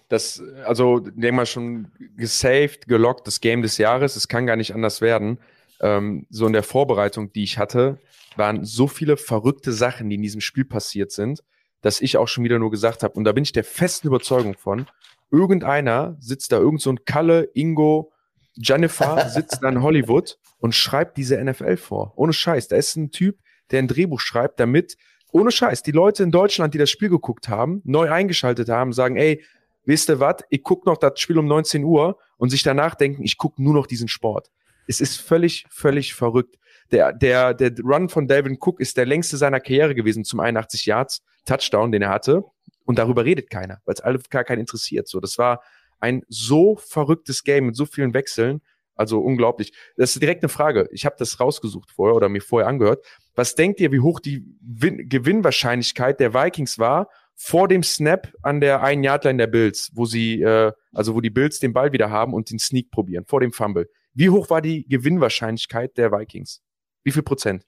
Das, also, denke mal schon gesaved, gelockt, das Game des Jahres. Es kann gar nicht anders werden ähm, so in der Vorbereitung, die ich hatte, waren so viele verrückte Sachen, die in diesem Spiel passiert sind, dass ich auch schon wieder nur gesagt habe, und da bin ich der festen Überzeugung von, irgendeiner sitzt da, irgend so ein Kalle, Ingo, Jennifer sitzt da in Hollywood und schreibt diese NFL vor. Ohne Scheiß. Da ist ein Typ, der ein Drehbuch schreibt, damit, ohne Scheiß, die Leute in Deutschland, die das Spiel geguckt haben, neu eingeschaltet haben, sagen, ey, wisst ihr was, ich guck noch das Spiel um 19 Uhr und sich danach denken, ich guck nur noch diesen Sport. Es ist völlig, völlig verrückt. Der, der, der Run von Dalvin Cook ist der längste seiner Karriere gewesen zum 81 Yards Touchdown, den er hatte. Und darüber redet keiner, weil es alle gar keinen interessiert. So, das war ein so verrücktes Game mit so vielen Wechseln. Also unglaublich. Das ist direkt eine Frage. Ich habe das rausgesucht vorher oder mir vorher angehört. Was denkt ihr, wie hoch die Win Gewinnwahrscheinlichkeit der Vikings war vor dem Snap an der einen Yardline der Bills, wo sie, äh, also wo die Bills den Ball wieder haben und den Sneak probieren, vor dem Fumble? Wie hoch war die Gewinnwahrscheinlichkeit der Vikings? Wie viel Prozent?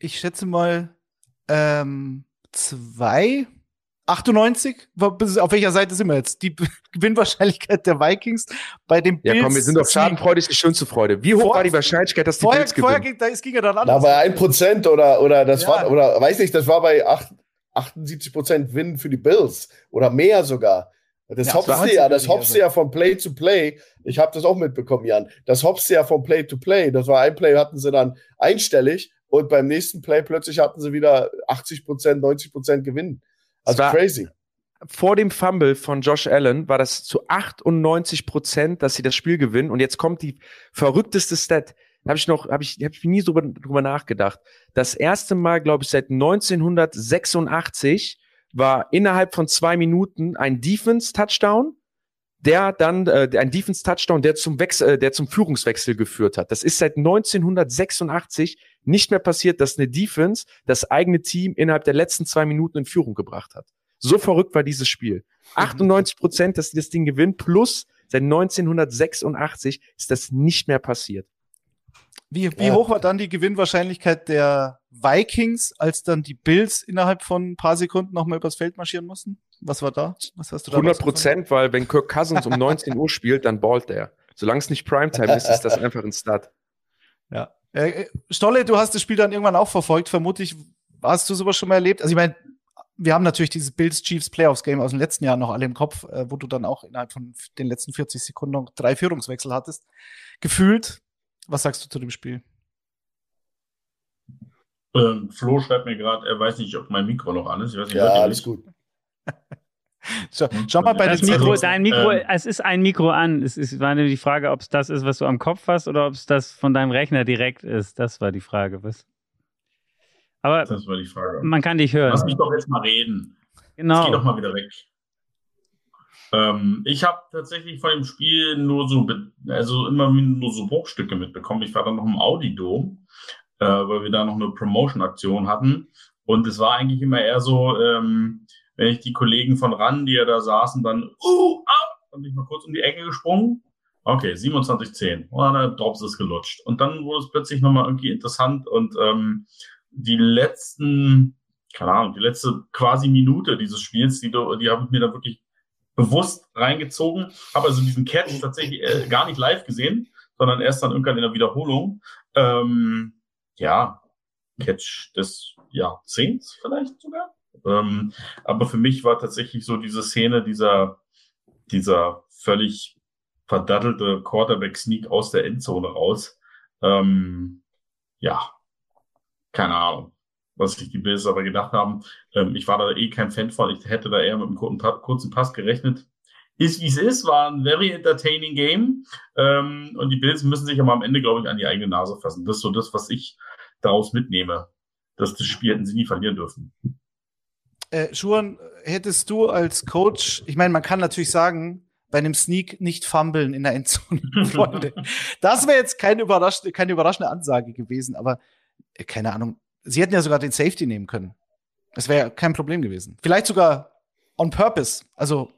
Ich schätze mal ähm, zwei. 98? Auf welcher Seite sind wir jetzt? Die Gewinnwahrscheinlichkeit der Vikings bei dem Bills. Ja, komm, wir sind doch schadenfreudig, die schönste Freude. Wie hoch vor, war die Wahrscheinlichkeit, dass die vorher, Bills gewinnen? Vorher ging, es ging ja dann anders. Da bei 1% oder, oder das ja. war, oder weiß nicht, das war bei 8, 78% Win für die Bills oder mehr sogar. Das ja, hoppst du ja, das hoppst du ja von Play zu Play. Ich habe das auch mitbekommen, Jan. Das hoppst du ja von Play to Play. Das war ein Play, hatten sie dann einstellig und beim nächsten Play plötzlich hatten sie wieder 80% 90% Gewinn. Also crazy. Vor dem Fumble von Josh Allen war das zu 98% dass sie das Spiel gewinnen. Und jetzt kommt die verrückteste Stat. Da habe ich noch, habe ich, hab ich nie drüber, drüber nachgedacht. Das erste Mal, glaube ich, seit 1986 war innerhalb von zwei Minuten ein Defense-Touchdown, der dann äh, ein Defense-Touchdown, der zum Wechsel, äh, der zum Führungswechsel geführt hat. Das ist seit 1986 nicht mehr passiert, dass eine Defense das eigene Team innerhalb der letzten zwei Minuten in Führung gebracht hat. So verrückt war dieses Spiel. 98 Prozent, dass sie das Ding gewinnen, plus seit 1986 ist das nicht mehr passiert. Wie, wie ja. hoch war dann die Gewinnwahrscheinlichkeit der Vikings, als dann die Bills innerhalb von ein paar Sekunden nochmal übers Feld marschieren mussten? Was war da? Was hast du da 100 Prozent, weil wenn Kirk Cousins um 19 Uhr spielt, dann ballt der. Solange es nicht Primetime ist, ist das einfach ein Start. Ja. Äh, äh, Stolle, du hast das Spiel dann irgendwann auch verfolgt, vermutlich. Hast du sowas schon mal erlebt? Also ich meine, wir haben natürlich dieses Bills Chiefs Playoffs Game aus dem letzten Jahr noch alle im Kopf, äh, wo du dann auch innerhalb von den letzten 40 Sekunden noch drei Führungswechsel hattest. Gefühlt, was sagst du zu dem Spiel? Ähm, Flo schreibt mir gerade, er weiß nicht, ob mein Mikro noch an ist. Ich weiß nicht, ja, alles gut. So, schau mal bei das Mikro, also, dein Mikro, ähm, es ist ein Mikro an. Es ist, war nur die Frage, ob es das ist, was du am Kopf hast, oder ob es das von deinem Rechner direkt ist. Das war die Frage, was? Aber das war die Frage. man kann dich hören. Lass mich doch jetzt mal reden. Genau. Jetzt geh doch mal wieder weg. Ähm, ich habe tatsächlich von dem Spiel nur so, also immer nur so Bruchstücke mitbekommen. Ich war dann noch im Audi-Dom, äh, weil wir da noch eine Promotion-Aktion hatten. Und es war eigentlich immer eher so, ähm, wenn ich die Kollegen von RAN, die ja da saßen, dann, uh, ah, dann bin ich mal kurz um die Ecke gesprungen. Okay, 27-10. Und dann Drops ist gelutscht. Und dann wurde es plötzlich nochmal irgendwie interessant und ähm, die letzten, keine Ahnung, die letzte quasi Minute dieses Spiels, die, die habe ich mir da wirklich bewusst reingezogen. Habe also diesen Catch tatsächlich äh, gar nicht live gesehen, sondern erst dann irgendwann in der Wiederholung. Ähm, ja, Catch des Jahrzehnts vielleicht sogar. Ähm, aber für mich war tatsächlich so diese Szene dieser, dieser völlig verdattelte Quarterback-Sneak aus der Endzone raus. Ähm, ja, keine Ahnung, was sich die Bills aber gedacht haben. Ähm, ich war da eh kein Fan von. Ich hätte da eher mit einem kurzen, kurzen Pass gerechnet. Ist wie es ist, war ein very entertaining Game. Ähm, und die Bills müssen sich aber am Ende, glaube ich, an die eigene Nase fassen. Das ist so das, was ich daraus mitnehme. Dass das Spiel hätten sie nie verlieren dürfen. Äh, Schuhan, hättest du als Coach, ich meine, man kann natürlich sagen, bei einem Sneak nicht fummeln in der Endzone, Freunde. Das wäre jetzt keine, überrasch keine überraschende Ansage gewesen, aber äh, keine Ahnung. Sie hätten ja sogar den Safety nehmen können. Das wäre kein Problem gewesen. Vielleicht sogar on purpose. Also,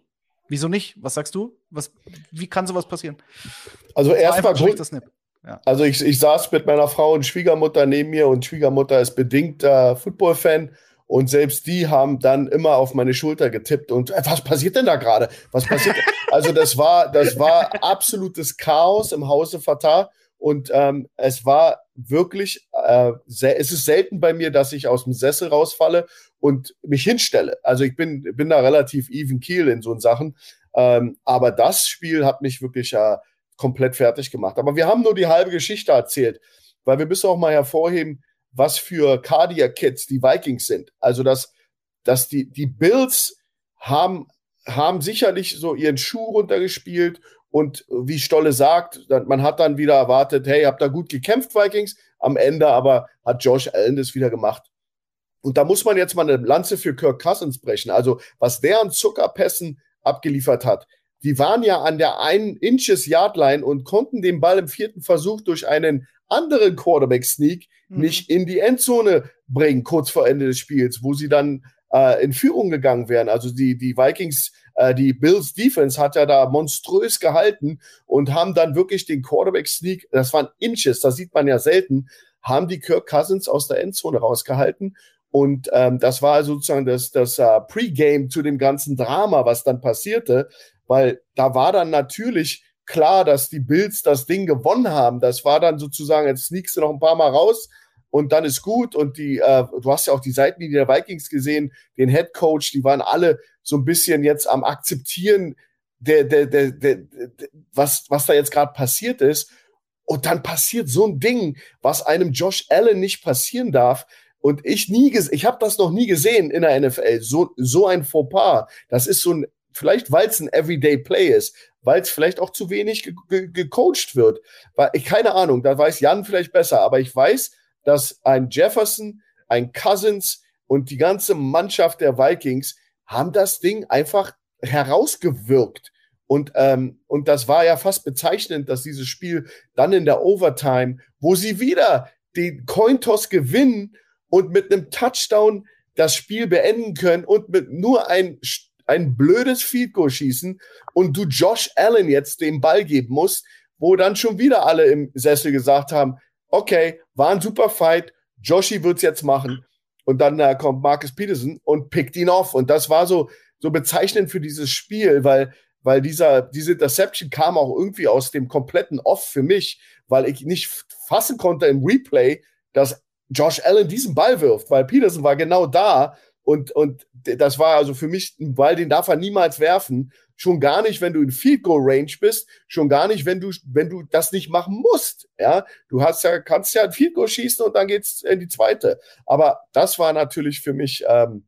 wieso nicht? Was sagst du? Was, wie kann sowas passieren? Also, erstmal ja. Also ich, ich saß mit meiner Frau und Schwiegermutter neben mir und Schwiegermutter ist bedingter Football-Fan und selbst die haben dann immer auf meine Schulter getippt und äh, was passiert denn da gerade? Was passiert? also das war, das war absolutes Chaos im Hause Fatah. Und ähm, es war wirklich, äh, es ist selten bei mir, dass ich aus dem Sessel rausfalle und mich hinstelle. Also ich bin, bin da relativ even keel in so Sachen. Ähm, aber das Spiel hat mich wirklich äh, komplett fertig gemacht. Aber wir haben nur die halbe Geschichte erzählt, weil wir müssen auch mal hervorheben, was für Cardiac Kids die Vikings sind. Also, dass, dass die, die Bills haben, haben sicherlich so ihren Schuh runtergespielt Und wie Stolle sagt, man hat dann wieder erwartet, hey, habt da gut gekämpft, Vikings. Am Ende aber hat Josh Allen das wieder gemacht. Und da muss man jetzt mal eine Lanze für Kirk Cousins brechen. Also, was der an Zuckerpässen abgeliefert hat. Die waren ja an der einen Inches Yardline und konnten den Ball im vierten Versuch durch einen anderen Quarterback Sneak mhm. nicht in die Endzone bringen, kurz vor Ende des Spiels, wo sie dann äh, in Führung gegangen wären. Also die, die Vikings, äh, die Bills Defense hat ja da monströs gehalten und haben dann wirklich den Quarterback Sneak, das waren Inches, das sieht man ja selten, haben die Kirk Cousins aus der Endzone rausgehalten und ähm, das war sozusagen das, das uh, Pre-Game zu dem ganzen Drama, was dann passierte, weil da war dann natürlich klar, dass die Bills das Ding gewonnen haben. Das war dann sozusagen, jetzt sneakst du noch ein paar Mal raus und dann ist gut. Und die, äh, du hast ja auch die Seitenlinie der Vikings gesehen, den Head Coach, die waren alle so ein bisschen jetzt am Akzeptieren, der, der, der, der, der was, was da jetzt gerade passiert ist. Und dann passiert so ein Ding, was einem Josh Allen nicht passieren darf. Und ich nie, ich habe das noch nie gesehen in der NFL. So, so ein Fauxpas. Das ist so ein, vielleicht weil es ein Everyday Play ist, weil es vielleicht auch zu wenig ge ge gecoacht wird. Weil ich keine Ahnung, da weiß Jan vielleicht besser, aber ich weiß, dass ein Jefferson, ein Cousins und die ganze Mannschaft der Vikings haben das Ding einfach herausgewirkt. Und, ähm, und das war ja fast bezeichnend, dass dieses Spiel dann in der Overtime, wo sie wieder den Cointoss gewinnen und mit einem Touchdown das Spiel beenden können und mit nur ein, ein blödes Field Goal schießen und du Josh Allen jetzt den Ball geben musst, wo dann schon wieder alle im Sessel gesagt haben, okay, war ein super Fight, Joshi wird's jetzt machen. Und dann äh, kommt Marcus Peterson und pickt ihn off. Und das war so, so bezeichnend für dieses Spiel, weil, weil dieser, diese Interception kam auch irgendwie aus dem kompletten Off für mich, weil ich nicht fassen konnte im Replay, dass Josh Allen diesen Ball wirft, weil Peterson war genau da und, und das war also für mich ein Ball, den darf er niemals werfen. Schon gar nicht, wenn du in Field Goal Range bist, schon gar nicht, wenn du, wenn du das nicht machen musst. Ja, du hast ja, kannst ja ein Field Goal schießen und dann geht's in die zweite. Aber das war natürlich für mich, ähm,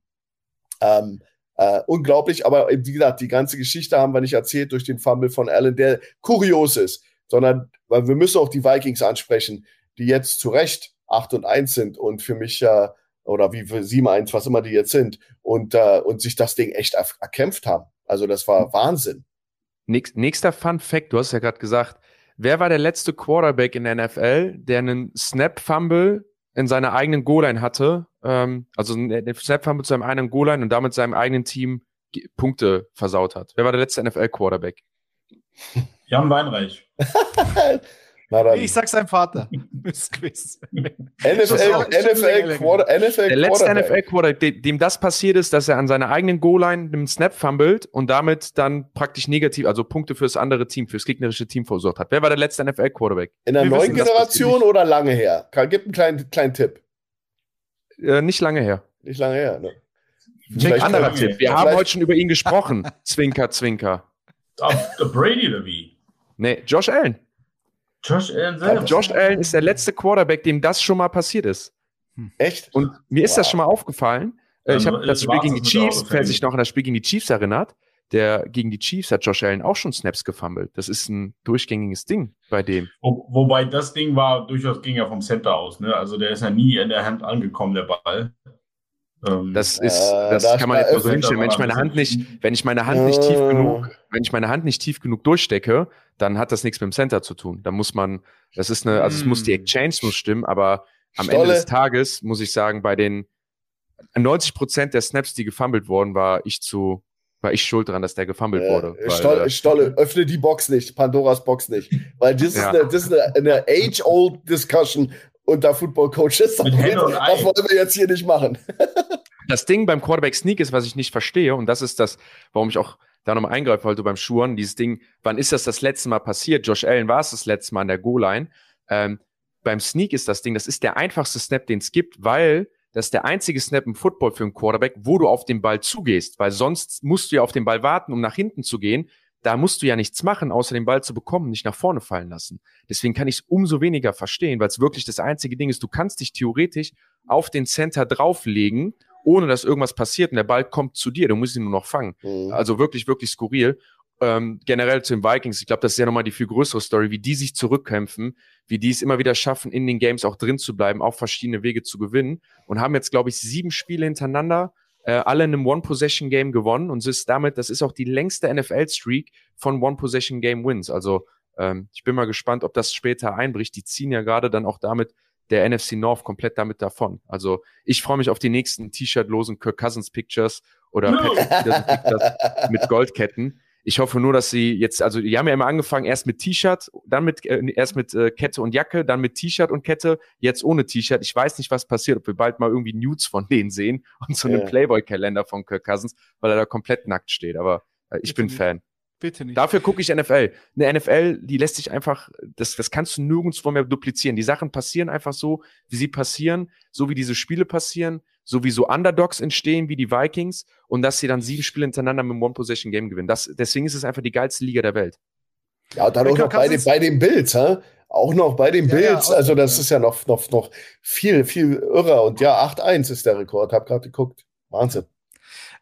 ähm, äh, unglaublich, aber wie gesagt, die ganze Geschichte haben wir nicht erzählt durch den Fumble von Allen, der kurios ist, sondern weil wir müssen auch die Vikings ansprechen, die jetzt zu Recht 8 und 1 sind und für mich äh, oder wie für 7 1, was immer die jetzt sind und, äh, und sich das Ding echt er erkämpft haben. Also das war Wahnsinn. Nächster Fun Fact, du hast ja gerade gesagt, wer war der letzte Quarterback in der NFL, der einen Snap-Fumble in seiner eigenen Goal-Line hatte, ähm, also den Snap-Fumble zu seinem eigenen Goal-Line und damit seinem eigenen Team Punkte versaut hat? Wer war der letzte NFL-Quarterback? Jan Weinreich. ich sag sein Vater. NFL, NFL, Quarter, NFL Der letzte NFL Quarterback, dem das passiert ist, dass er an seiner eigenen Goal-Line einen Snap fummelt und damit dann praktisch negativ, also Punkte fürs andere Team, fürs gegnerische Team verursacht hat. Wer war der letzte NFL Quarterback? In der Wir neuen Generation oder lange her? Gib einen kleinen, kleinen Tipp. Äh, nicht lange her. Nicht lange her, ne? Vielleicht anderer Tipp. Wir haben heute schon über ihn gesprochen. zwinker, zwinker. Brady oder wie? Nee, Josh Allen. Josh Allen selber. Josh Allen ist der letzte Quarterback, dem das schon mal passiert ist. Hm. Echt? Und mir wow. ist das schon mal aufgefallen. Äh, ich habe das Spiel gegen die Chiefs, wer sich noch an das Spiel gegen die Chiefs erinnert, der gegen die Chiefs hat Josh Allen auch schon Snaps gefummelt. Das ist ein durchgängiges Ding bei dem. Wo, wobei das Ding war, durchaus ging ja vom Center aus. Ne? Also der ist ja nie in der Hand angekommen, der Ball. Ähm, das ist, äh, das kann man jetzt mal so hinstellen. Wenn ich meine Hand nicht, wenn ich meine Hand nicht tief genug, wenn ich meine Hand nicht tief genug durchstecke, dann hat das nichts mit dem Center zu tun. Da muss man, das ist eine, also es muss die hm. Exchange muss stimmen, aber am Stolle. Ende des Tages muss ich sagen, bei den 90 Prozent der Snaps, die gefummelt wurden, war ich zu, war ich schuld daran, dass der gefummelt äh, wurde. Weil, Stolle, äh, Stolle, öffne die Box nicht, Pandoras Box nicht. Weil das ja. ist eine, das ist eine, eine age-old Discussion unter Football-Coaches. Das, das wollen wir jetzt hier nicht machen. das Ding beim Quarterback Sneak ist, was ich nicht verstehe, und das ist das, warum ich auch da nochmal eingreifen wollte beim Schuhen, dieses Ding, wann ist das das letzte Mal passiert? Josh Allen war es das letzte Mal an der Goal-Line. Ähm, beim Sneak ist das Ding, das ist der einfachste Snap, den es gibt, weil das ist der einzige Snap im Football für einen Quarterback, wo du auf den Ball zugehst, weil sonst musst du ja auf den Ball warten, um nach hinten zu gehen. Da musst du ja nichts machen, außer den Ball zu bekommen, nicht nach vorne fallen lassen. Deswegen kann ich es umso weniger verstehen, weil es wirklich das einzige Ding ist. Du kannst dich theoretisch auf den Center drauflegen ohne dass irgendwas passiert und der Ball kommt zu dir. Du musst ihn nur noch fangen. Mhm. Also wirklich, wirklich skurril. ähm, generell zu den Vikings, ich glaube, das ist ja nochmal die viel größere Story, wie die sich zurückkämpfen, wie die es immer wieder schaffen, in den Games auch drin zu bleiben, auch verschiedene Wege zu gewinnen und haben jetzt, glaube ich, sieben Spiele hintereinander, äh, alle in einem One-Possession-Game gewonnen und es ist damit, das ist auch die längste NFL-Streak von One-Possession-Game-Wins. Also ähm, ich bin mal gespannt, ob das später einbricht. Die ziehen ja gerade dann auch damit der NFC North komplett damit davon. Also ich freue mich auf die nächsten T-Shirt-losen Kirk Cousins Pictures oder no. Pictures mit Goldketten. Ich hoffe nur, dass sie jetzt, also die haben ja immer angefangen, erst mit T-Shirt, dann mit, äh, erst mit äh, Kette und Jacke, dann mit T-Shirt und Kette, jetzt ohne T-Shirt. Ich weiß nicht, was passiert, ob wir bald mal irgendwie Nudes von denen sehen und so einen Playboy-Kalender von Kirk Cousins, weil er da komplett nackt steht. Aber äh, ich bin Fan. Bitte nicht. Dafür gucke ich NFL. Eine NFL, die lässt sich einfach, das, das kannst du nirgendwo mehr duplizieren. Die Sachen passieren einfach so, wie sie passieren, so wie diese Spiele passieren, so wie so Underdogs entstehen, wie die Vikings, und dass sie dann sieben Spiele hintereinander mit einem One-Possession-Game gewinnen. Das, deswegen ist es einfach die geilste Liga der Welt. Ja, und dann auch noch bei, den, bei den Bills, hä? Auch noch bei den ja, Bills. Ja, also, das ja. ist ja noch, noch, noch viel, viel irrer. Und ja, 8-1 ist der Rekord. Hab gerade geguckt. Wahnsinn.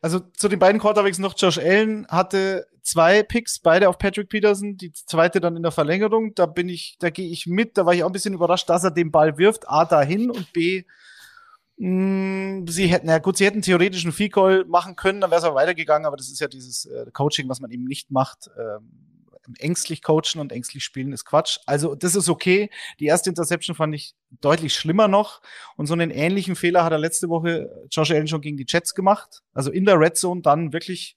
Also zu den beiden Quarterbacks noch Josh Allen hatte zwei Picks, beide auf Patrick Peterson, die zweite dann in der Verlängerung. Da bin ich, da gehe ich mit. Da war ich auch ein bisschen überrascht, dass er den Ball wirft. A dahin und B, mh, mm, sie hätten, ja gut, sie hätten theoretisch einen Goal machen können, dann wäre es aber weitergegangen, aber das ist ja dieses äh, Coaching, was man eben nicht macht. Ähm, ängstlich coachen und ängstlich spielen ist Quatsch. Also das ist okay. Die erste Interception fand ich deutlich schlimmer noch. Und so einen ähnlichen Fehler hat er letzte Woche Josh Allen schon gegen die Jets gemacht. Also in der Red Zone dann wirklich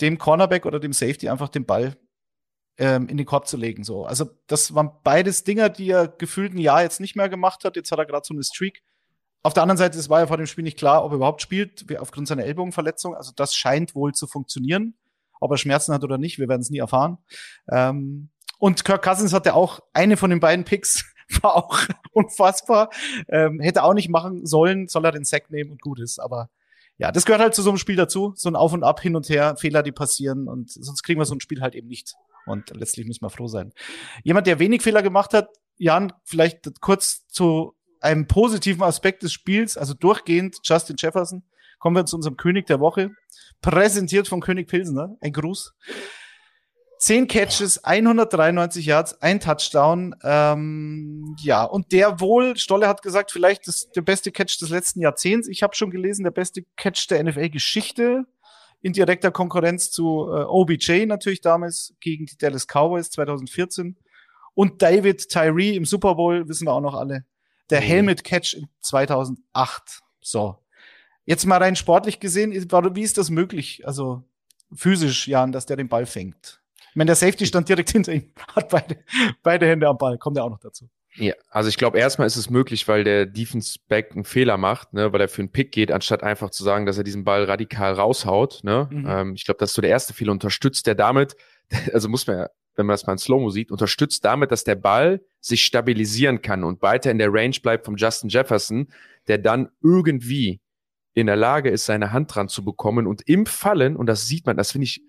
dem Cornerback oder dem Safety einfach den Ball ähm, in den Korb zu legen. So, also das waren beides Dinger, die er gefühlt ein Jahr jetzt nicht mehr gemacht hat. Jetzt hat er gerade so eine Streak. Auf der anderen Seite, es war ja vor dem Spiel nicht klar, ob er überhaupt spielt, aufgrund seiner Ellbogenverletzung. Also das scheint wohl zu funktionieren. Ob er Schmerzen hat oder nicht, wir werden es nie erfahren. Ähm, und Kirk Cousins hatte auch eine von den beiden Picks, war auch unfassbar. Ähm, hätte auch nicht machen sollen, soll er den Sack nehmen und gut ist. Aber ja, das gehört halt zu so einem Spiel dazu. So ein Auf und Ab hin und her, Fehler, die passieren und sonst kriegen wir so ein Spiel halt eben nicht. Und letztlich müssen wir froh sein. Jemand, der wenig Fehler gemacht hat, Jan, vielleicht kurz zu einem positiven Aspekt des Spiels, also durchgehend Justin Jefferson. Kommen wir zu unserem König der Woche. Präsentiert von König Pilsener. Ein Gruß. 10 Catches, 193 Yards, ein Touchdown. Ähm, ja, und der wohl, Stolle hat gesagt, vielleicht ist der beste Catch des letzten Jahrzehnts. Ich habe schon gelesen, der beste Catch der NFL-Geschichte. In direkter Konkurrenz zu äh, OBJ natürlich damals gegen die Dallas Cowboys 2014. Und David Tyree im Super Bowl, wissen wir auch noch alle. Der mhm. Helmet Catch in 2008. So. Jetzt mal rein sportlich gesehen, wie ist das möglich? Also physisch, Jan, dass der den Ball fängt. Ich meine, der Safety stand direkt hinter ihm, hat beide, beide Hände am Ball, kommt ja auch noch dazu. Ja, also ich glaube, erstmal ist es möglich, weil der Defense Back einen Fehler macht, ne, weil er für einen Pick geht, anstatt einfach zu sagen, dass er diesen Ball radikal raushaut. Ne? Mhm. Ähm, ich glaube, das ist so der erste Fehler. Unterstützt der damit, also muss man ja, wenn man das mal in Slow-Mo sieht, unterstützt damit, dass der Ball sich stabilisieren kann und weiter in der Range bleibt vom Justin Jefferson, der dann irgendwie in der Lage ist, seine Hand dran zu bekommen und im Fallen, und das sieht man, das finde ich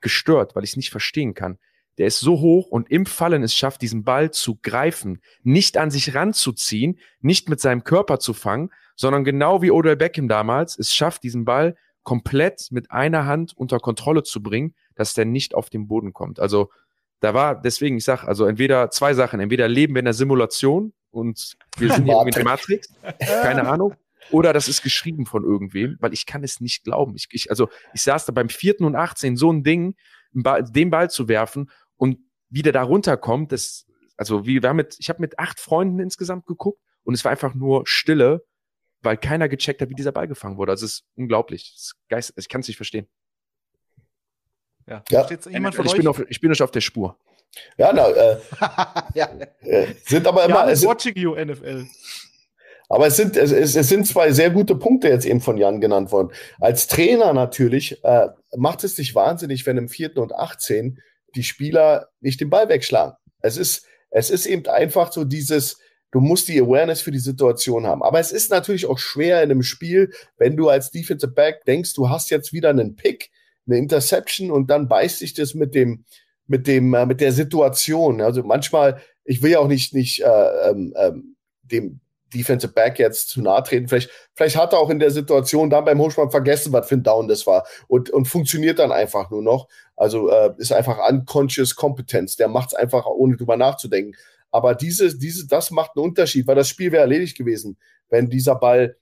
gestört, weil ich es nicht verstehen kann. Der ist so hoch und im Fallen es schafft, diesen Ball zu greifen, nicht an sich ranzuziehen, nicht mit seinem Körper zu fangen, sondern genau wie Odell Beckham damals, es schafft, diesen Ball komplett mit einer Hand unter Kontrolle zu bringen, dass der nicht auf den Boden kommt. Also da war, deswegen, ich sag, also entweder zwei Sachen, entweder leben wir in der Simulation und wir sind hier irgendwie in der Matrix, keine Ahnung, oder das ist geschrieben von irgendwem, weil ich kann es nicht glauben. Ich, ich, also ich saß da beim vierten und 18, so ein Ding, den Ball zu werfen und wie der da runterkommt, das, also wie wir haben mit, ich habe mit acht Freunden insgesamt geguckt und es war einfach nur Stille, weil keiner gecheckt hat, wie dieser Ball gefangen wurde. Also es ist unglaublich. Es ist geist, ich kann es nicht verstehen. Ja, ja. jemand von ich, euch? Bin auf, ich bin nicht auf der Spur. Ja, na, äh, ja. Äh, sind aber immer. Ja, watching you, NFL. Aber es sind, es, es sind zwei sehr gute Punkte jetzt eben von Jan genannt worden. Als Trainer natürlich äh, macht es dich wahnsinnig, wenn im vierten und 18 die Spieler nicht den Ball wegschlagen. Es ist, es ist eben einfach so dieses, du musst die Awareness für die Situation haben. Aber es ist natürlich auch schwer in einem Spiel, wenn du als Defensive Back denkst, du hast jetzt wieder einen Pick, eine Interception und dann beißt sich das mit dem, mit dem, äh, mit der Situation. Also manchmal, ich will ja auch nicht, nicht äh, ähm, ähm dem Defensive Back jetzt zu nahe treten. Vielleicht, vielleicht hat er auch in der Situation dann beim Hochsprung vergessen, was für ein Down das war und, und funktioniert dann einfach nur noch. Also äh, ist einfach unconscious Kompetenz. Der macht es einfach, ohne drüber nachzudenken. Aber diese, diese, das macht einen Unterschied, weil das Spiel wäre erledigt gewesen, wenn dieser Ball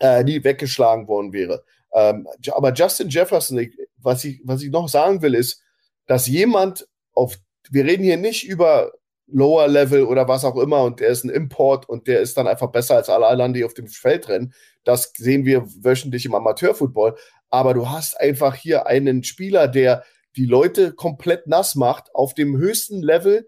äh, nie weggeschlagen worden wäre. Ähm, aber Justin Jefferson, was, ich, was ich noch sagen will, ist, dass jemand auf, wir reden hier nicht über Lower Level oder was auch immer und der ist ein Import und der ist dann einfach besser als alle anderen, die auf dem Feld rennen. Das sehen wir wöchentlich im Amateurfootball. Aber du hast einfach hier einen Spieler, der die Leute komplett nass macht auf dem höchsten Level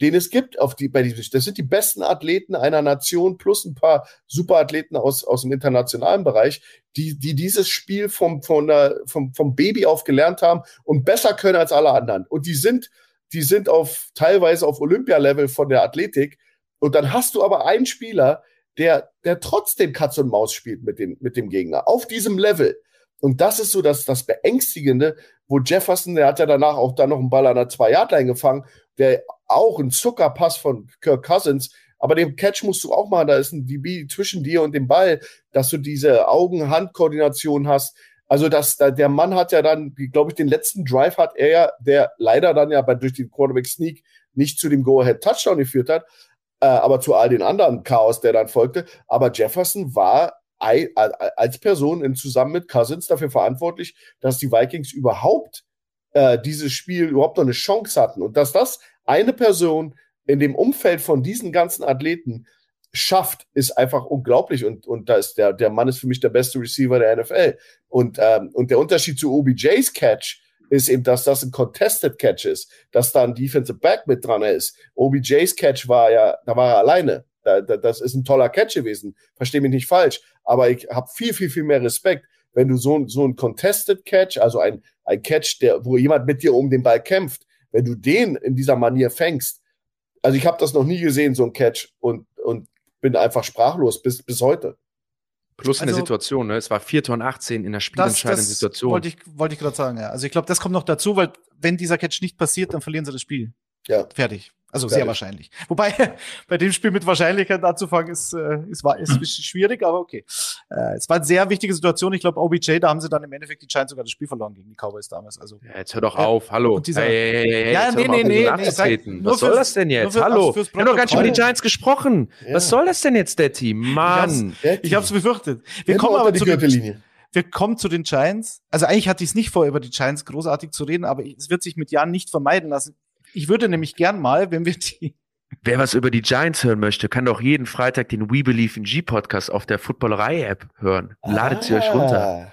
den es gibt auf die, bei diesem, das sind die besten Athleten einer Nation plus ein paar Superathleten aus, aus dem internationalen Bereich, die, die dieses Spiel vom, von der, vom, vom Baby auf gelernt haben und besser können als alle anderen. Und die sind, die sind auf, teilweise auf Olympialevel von der Athletik. Und dann hast du aber einen Spieler, der, der trotzdem Katz und Maus spielt mit dem, mit dem Gegner auf diesem Level. Und das ist so das, das Beängstigende, wo Jefferson, der hat ja danach auch da noch einen Ball an der Zwei-Yard-Line gefangen, der auch ein Zuckerpass von Kirk Cousins, aber den Catch musst du auch machen, da ist ein DB zwischen dir und dem Ball, dass du diese Augen-Hand-Koordination hast. Also das, da, der Mann hat ja dann, glaube ich, den letzten Drive hat er ja, der leider dann ja bei, durch den Quarterback Sneak nicht zu dem Go-Ahead-Touchdown geführt hat, äh, aber zu all den anderen Chaos, der dann folgte. Aber Jefferson war als Person in, zusammen mit Cousins dafür verantwortlich, dass die Vikings überhaupt äh, dieses Spiel überhaupt noch eine Chance hatten. Und dass das eine Person in dem Umfeld von diesen ganzen Athleten schafft, ist einfach unglaublich. Und, und da ist der, der Mann ist für mich der beste Receiver der NFL. Und, ähm, und der Unterschied zu OBJs Catch ist eben, dass das ein Contested Catch ist, dass da ein Defensive Back mit dran ist. OBJs Catch war ja, da war er alleine. Da, da, das ist ein toller Catch gewesen. Verstehe mich nicht falsch. Aber ich habe viel, viel, viel mehr Respekt, wenn du so, so ein Contested Catch, also ein, ein Catch, der, wo jemand mit dir um den Ball kämpft, wenn du den in dieser Manier fängst, also ich habe das noch nie gesehen, so ein Catch, und, und bin einfach sprachlos bis, bis heute. Plus also, eine Situation, ne? Es war 4 und 18 in der spielentscheidenden Situation. Wollte ich, wollte ich gerade sagen, ja. Also ich glaube, das kommt noch dazu, weil wenn dieser Catch nicht passiert, dann verlieren sie das Spiel. Ja. Fertig. Also sehr wahrscheinlich. Wobei bei dem Spiel mit Wahrscheinlichkeit anzufangen ist, äh, ist, war, ist schwierig, aber okay. Äh, es war eine sehr wichtige Situation. Ich glaube, OBJ, da haben sie dann im Endeffekt die Giants sogar das Spiel verloren gegen die Cowboys damals. Also, ja, jetzt hör doch auf, hallo. Dieser, hey, hey, hey, ja, nee, nee, nee, nee sag, Was soll das denn jetzt? Für, hallo. Also Wir haben doch gar nicht über die Giants gesprochen. Ja. Was soll das denn jetzt, der Team? Mann. Ich hab's befürchtet. Wir kommen aber zu den, wir kommen zu den Giants. Also eigentlich hatte ich es nicht vor, über die Giants großartig zu reden, aber es wird sich mit Jan nicht vermeiden lassen. Ich würde nämlich gern mal, wenn wir die. Wer was über die Giants hören möchte, kann doch jeden Freitag den We Believe in G Podcast auf der Footballerei-App hören. Ladet ah. sie euch runter.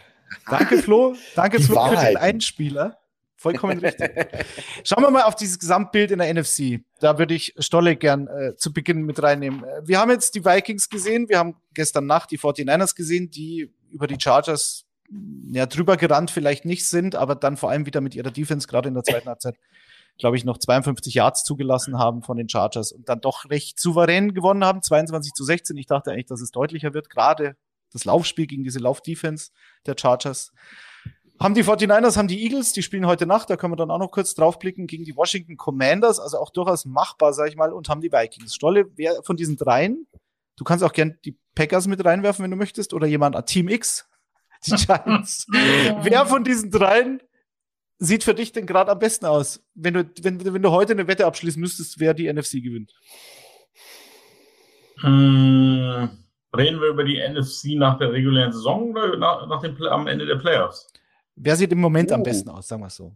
Danke, Flo. Danke, Flo, für den Einspieler. Vollkommen richtig. Schauen wir mal auf dieses Gesamtbild in der NFC. Da würde ich Stolle gern äh, zu Beginn mit reinnehmen. Wir haben jetzt die Vikings gesehen. Wir haben gestern Nacht die 49ers gesehen, die über die Chargers ja, drüber gerannt vielleicht nicht sind, aber dann vor allem wieder mit ihrer Defense gerade in der zweiten Halbzeit glaube ich, noch 52 Yards zugelassen haben von den Chargers und dann doch recht souverän gewonnen haben, 22 zu 16. Ich dachte eigentlich, dass es deutlicher wird, gerade das Laufspiel gegen diese Laufdefense der Chargers. Haben die 49ers, haben die Eagles, die spielen heute Nacht, da können wir dann auch noch kurz draufblicken, gegen die Washington Commanders, also auch durchaus machbar, sag ich mal, und haben die Vikings. Stolle, wer von diesen dreien, du kannst auch gern die Packers mit reinwerfen, wenn du möchtest, oder jemand, Team X, die Giants. wer von diesen dreien sieht für dich denn gerade am besten aus? Wenn du, wenn, wenn du heute eine Wette abschließen müsstest, wer die NFC gewinnt? Hm, reden wir über die NFC nach der regulären Saison oder nach, nach dem, am Ende der Playoffs? Wer sieht im Moment uh. am besten aus, sagen wir es so?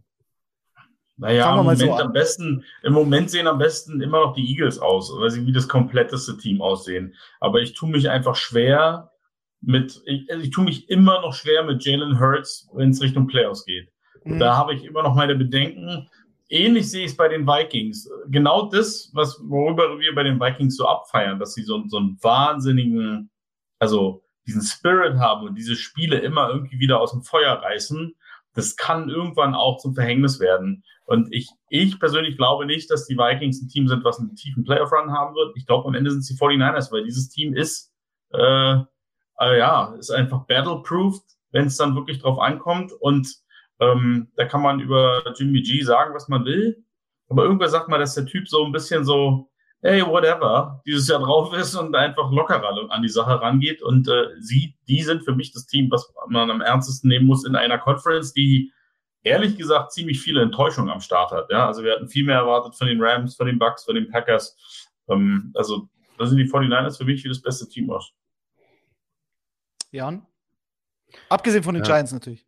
Naja, im Moment, so am besten, im Moment sehen am besten immer noch die Eagles aus, weil sie wie das kompletteste Team aussehen. Aber ich tue mich einfach schwer mit, ich, also ich tue mich immer noch schwer mit Jalen Hurts, wenn es Richtung Playoffs geht. Mhm. Da habe ich immer noch meine Bedenken. Ähnlich sehe ich es bei den Vikings. Genau das, was, worüber wir bei den Vikings so abfeiern, dass sie so, so einen wahnsinnigen, also diesen Spirit haben und diese Spiele immer irgendwie wieder aus dem Feuer reißen, das kann irgendwann auch zum Verhängnis werden. Und ich, ich persönlich glaube nicht, dass die Vikings ein Team sind, was einen tiefen Playoff-Run haben wird. Ich glaube, am Ende sind es die 49ers, weil dieses Team ist, äh, äh, ja, ist einfach battle-proofed, wenn es dann wirklich drauf ankommt. Und ähm, da kann man über Jimmy G sagen, was man will. Aber irgendwer sagt mal, dass der Typ so ein bisschen so hey, whatever, dieses Jahr drauf ist und einfach lockerer an die Sache rangeht. Und äh, sie, die sind für mich das Team, was man am ernstesten nehmen muss in einer Conference, die ehrlich gesagt ziemlich viele Enttäuschungen am Start hat. Ja, also wir hatten viel mehr erwartet von den Rams, von den Bucks, von den Packers. Ähm, also da sind die 49ers für mich wie das beste Team aus. Jan? Abgesehen von den ja. Giants natürlich.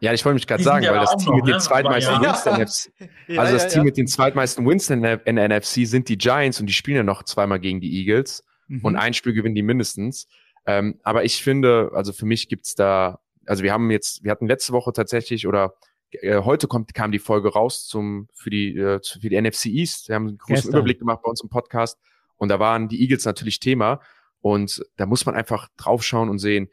Ja, ich wollte mich gerade sagen, weil das Team mit den ne? zweitmeisten Wins der NFC, also das Team mit den zweitmeisten Wins in der, in der, NFC sind die Giants und die spielen ja noch zweimal gegen die Eagles mhm. und ein Spiel gewinnen die mindestens. Ähm, aber ich finde, also für mich gibt's da, also wir haben jetzt, wir hatten letzte Woche tatsächlich oder äh, heute kommt, kam die Folge raus zum, für die, äh, für die NFC East. Wir haben einen großen. Überblick gemacht bei uns im Podcast und da waren die Eagles natürlich Thema und da muss man einfach draufschauen und sehen,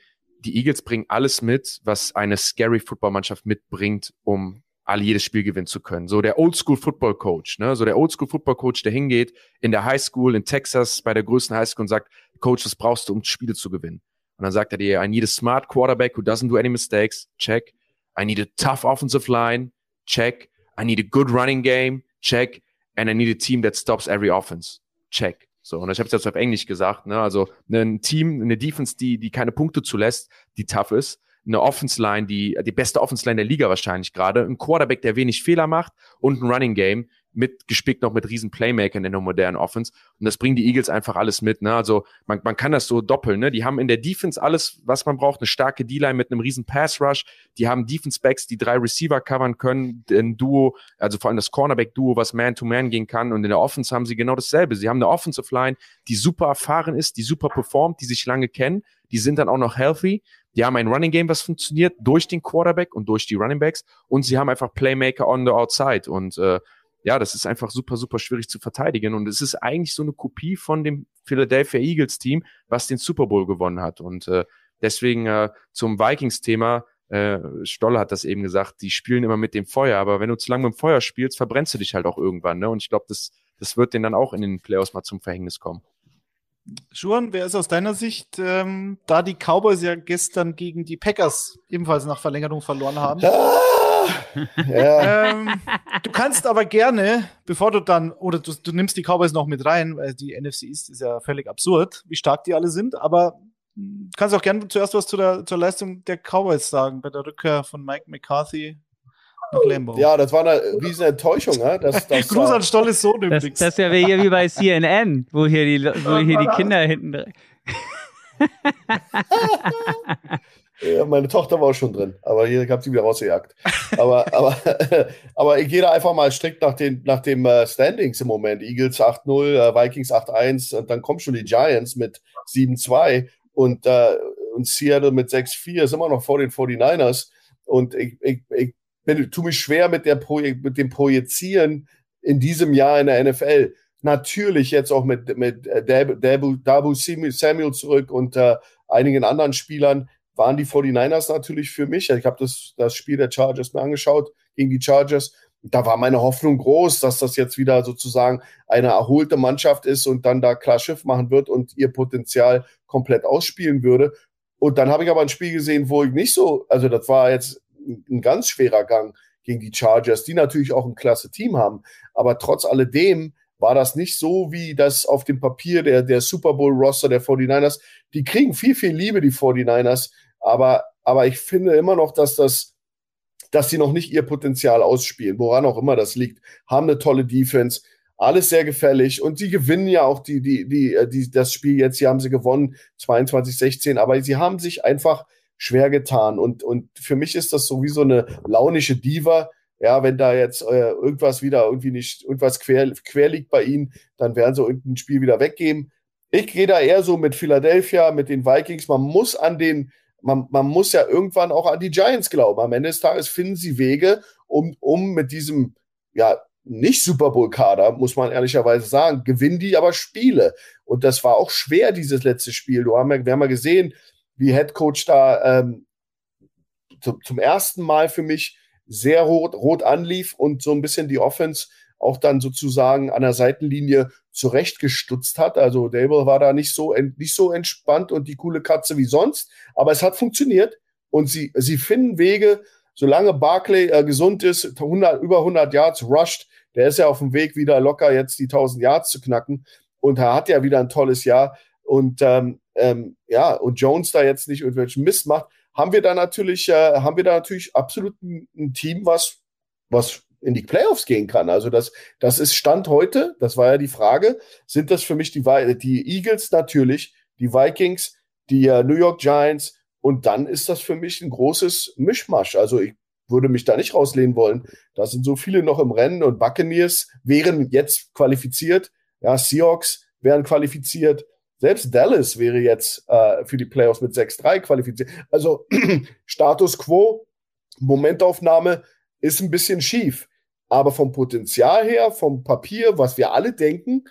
die Eagles bringen alles mit, was eine scary Footballmannschaft mitbringt, um alle jedes Spiel gewinnen zu können. So der Oldschool Football Coach, ne? So der Oldschool Football Coach, der hingeht in der High School in Texas bei der größten High School und sagt, Coach, was brauchst du, um Spiele zu gewinnen? Und dann sagt er dir, I need a smart quarterback who doesn't do any mistakes. Check. I need a tough offensive line. Check. I need a good running game. Check. And I need a team that stops every offense. Check. So, und ich habe es jetzt auf Englisch gesagt, ne? Also ein Team, eine Defense, die, die keine Punkte zulässt, die tough ist, eine Offense Line, die die beste Offense Line der Liga wahrscheinlich gerade, ein Quarterback, der wenig Fehler macht und ein Running Game, mit gespickt noch mit riesen Playmakern in der modernen Offense. Und das bringen die Eagles einfach alles mit. Ne? Also man, man kann das so doppeln. Ne? Die haben in der Defense alles, was man braucht. Eine starke D-Line mit einem riesen Pass-Rush. Die haben Defense-Backs, die drei Receiver covern können. Ein Duo, also vor allem das Cornerback-Duo, was Man-to-Man -Man gehen kann. Und in der Offense haben sie genau dasselbe. Sie haben eine Offensive Line, die super erfahren ist, die super performt, die sich lange kennen. Die sind dann auch noch healthy. Die haben ein Running Game, was funktioniert durch den Quarterback und durch die Running Backs. Und sie haben einfach Playmaker on the outside. Und äh, ja, das ist einfach super, super schwierig zu verteidigen. Und es ist eigentlich so eine Kopie von dem Philadelphia Eagles Team, was den Super Bowl gewonnen hat. Und äh, deswegen äh, zum Vikings-Thema, äh, Stolle hat das eben gesagt, die spielen immer mit dem Feuer, aber wenn du zu lange mit dem Feuer spielst, verbrennst du dich halt auch irgendwann. Ne? Und ich glaube, das, das wird denen dann auch in den Playoffs mal zum Verhängnis kommen. Schuhan, wer ist aus deiner Sicht, ähm, da die Cowboys ja gestern gegen die Packers ebenfalls nach Verlängerung verloren haben? Ja. ähm, du kannst aber gerne, bevor du dann, oder du, du, nimmst die Cowboys noch mit rein, weil die NFC East ist ja völlig absurd, wie stark die alle sind, aber du kannst auch gerne zuerst was zu der, zur Leistung der Cowboys sagen, bei der Rückkehr von Mike McCarthy nach Lambo. Ja, das war eine riesen Enttäuschung. Ne? Das, das Gruß an Stolles Sohn übrigens. Das, das ist ja wie, wie bei CNN, wo hier die, wo hier die Kinder hinten Ja, meine Tochter war auch schon drin, aber hier gab sie wieder rausgejagt. Aber, aber, aber ich gehe da einfach mal strikt nach, den, nach dem uh, Standings im Moment. Eagles 8-0, uh, äh, Vikings 8-1 und dann kommen schon die Giants mit 7-2 und, uh, und Seattle mit 6-4 ist immer noch vor den 49ers. Und ich, ich, ich bin, tue mich schwer mit, der mit dem Projizieren in diesem Jahr in der NFL. Natürlich jetzt auch mit, mit Dabu, Dabu Samuel zurück und einigen anderen Spielern waren die 49ers natürlich für mich. Ich habe das, das Spiel der Chargers mir angeschaut gegen die Chargers. Da war meine Hoffnung groß, dass das jetzt wieder sozusagen eine erholte Mannschaft ist und dann da klar Schiff machen wird und ihr Potenzial komplett ausspielen würde. Und dann habe ich aber ein Spiel gesehen, wo ich nicht so, also das war jetzt ein ganz schwerer Gang gegen die Chargers, die natürlich auch ein klasse Team haben. Aber trotz alledem war das nicht so, wie das auf dem Papier der, der Super Bowl-Roster der 49ers. Die kriegen viel, viel Liebe, die 49ers. Aber, aber ich finde immer noch, dass das, dass sie noch nicht ihr Potenzial ausspielen, woran auch immer das liegt. Haben eine tolle Defense, alles sehr gefällig und sie gewinnen ja auch die, die, die, äh, die, das Spiel jetzt. Sie haben sie gewonnen, 22-16, aber sie haben sich einfach schwer getan und, und für mich ist das sowieso eine launische Diva. Ja, wenn da jetzt äh, irgendwas wieder irgendwie nicht, irgendwas quer, quer liegt bei ihnen, dann werden sie irgendein Spiel wieder weggeben. Ich gehe da eher so mit Philadelphia, mit den Vikings. Man muss an den, man, man muss ja irgendwann auch an die Giants glauben. Am Ende des Tages finden sie Wege, um, um mit diesem, ja, nicht Super Bowl-Kader, muss man ehrlicherweise sagen, gewinnen die aber Spiele. Und das war auch schwer, dieses letzte Spiel. Du haben wir haben ja gesehen, wie Head Coach da ähm, zu, zum ersten Mal für mich sehr rot, rot anlief und so ein bisschen die Offense auch dann sozusagen an der Seitenlinie zurechtgestutzt hat. Also Dable war da nicht so, nicht so entspannt und die coole Katze wie sonst, aber es hat funktioniert und sie, sie finden Wege, solange Barclay äh, gesund ist, 100, über 100 Yards rusht, Der ist ja auf dem Weg, wieder locker jetzt die 1000 Yards zu knacken. Und er hat ja wieder ein tolles Jahr. Und ähm, ähm, ja, und Jones da jetzt nicht irgendwelchen Mist macht, haben wir da natürlich, äh, haben wir da natürlich absolut ein, ein Team, was, was in die Playoffs gehen kann. Also das, das ist Stand heute, das war ja die Frage, sind das für mich die, die Eagles natürlich, die Vikings, die uh, New York Giants und dann ist das für mich ein großes Mischmasch. Also ich würde mich da nicht rauslehnen wollen. Da sind so viele noch im Rennen und Buccaneers wären jetzt qualifiziert. Ja, Seahawks wären qualifiziert. Selbst Dallas wäre jetzt äh, für die Playoffs mit 6-3 qualifiziert. Also Status quo, Momentaufnahme ist ein bisschen schief. Aber vom Potenzial her, vom Papier, was wir alle denken,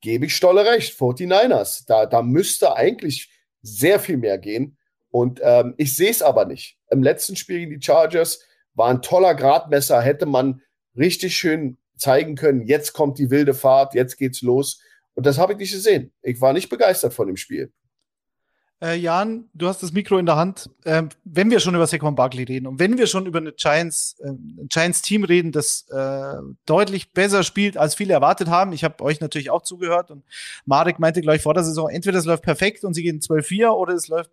gebe ich Stolle recht. 49ers, da, da müsste eigentlich sehr viel mehr gehen. Und ähm, ich sehe es aber nicht. Im letzten Spiel gegen die Chargers war ein toller Gradmesser, hätte man richtig schön zeigen können, jetzt kommt die wilde Fahrt, jetzt geht's los. Und das habe ich nicht gesehen. Ich war nicht begeistert von dem Spiel. Äh, Jan, du hast das Mikro in der Hand. Ähm, wenn wir schon über Saquon Barkley reden und wenn wir schon über eine Giants, äh, ein Giants Team reden, das äh, deutlich besser spielt, als viele erwartet haben. Ich habe euch natürlich auch zugehört und Marek meinte gleich vor der Saison, entweder es läuft perfekt und sie gehen 12-4 oder es läuft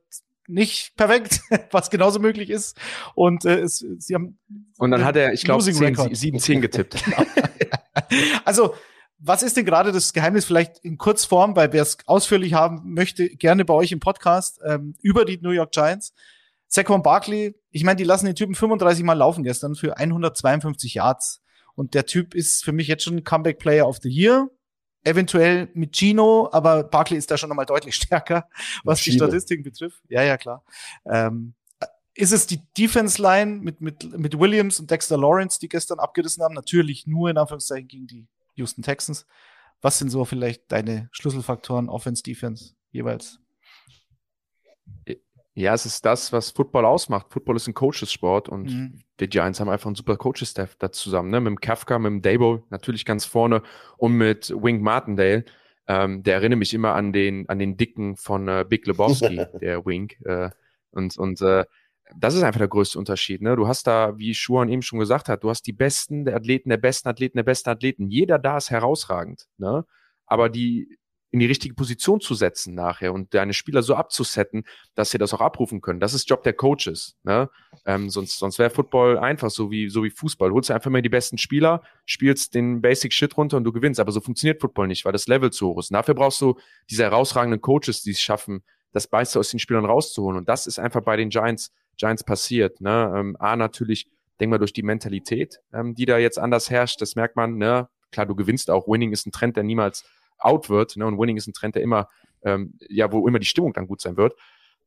nicht perfekt, was genauso möglich ist. Und äh, es, sie haben. Und dann hat er, ich glaube, 7-10 getippt. genau. also was ist denn gerade das Geheimnis vielleicht in Kurzform, weil wer es ausführlich haben möchte, gerne bei euch im Podcast ähm, über die New York Giants. Saquon Barkley, ich meine, die lassen den Typen 35 Mal laufen gestern für 152 Yards. Und der Typ ist für mich jetzt schon Comeback Player of the Year. Eventuell mit Gino, aber Barkley ist da schon nochmal deutlich stärker, was die Statistiken betrifft. Ja, ja, klar. Ähm, ist es die Defense Line mit, mit, mit Williams und Dexter Lawrence, die gestern abgerissen haben? Natürlich nur in Anführungszeichen gegen die Houston Texans. Was sind so vielleicht deine Schlüsselfaktoren Offense, Defense jeweils? Ja, es ist das, was Football ausmacht. Football ist ein Coaches-Sport und mhm. die Giants haben einfach einen super Coaches-Staff da zusammen. Ne? Mit dem Kafka, mit dem Dabo natürlich ganz vorne und mit Wink Martindale. Ähm, der erinnert mich immer an den, an den Dicken von äh, Big Lebowski, der Wink. Äh, und und äh, das ist einfach der größte Unterschied. Ne? Du hast da, wie Schuhan eben schon gesagt hat, du hast die besten der Athleten, der besten Athleten, der besten Athleten. Jeder da ist herausragend. Ne? Aber die in die richtige Position zu setzen nachher und deine Spieler so abzusetten, dass sie das auch abrufen können. Das ist Job der Coaches. Ne? Ähm, sonst sonst wäre Football einfach so wie, so wie Fußball. Du holst einfach mal die besten Spieler, spielst den Basic Shit runter und du gewinnst. Aber so funktioniert Football nicht, weil das Level zu hoch ist. Und dafür brauchst du diese herausragenden Coaches, die es schaffen, das meiste aus den Spielern rauszuholen. Und das ist einfach bei den Giants Giants passiert. Ne? Ähm, A, natürlich, denk mal durch die Mentalität, ähm, die da jetzt anders herrscht. Das merkt man, ne? Klar, du gewinnst auch. Winning ist ein Trend, der niemals out wird. Ne? Und Winning ist ein Trend, der immer, ähm, ja, wo immer die Stimmung dann gut sein wird.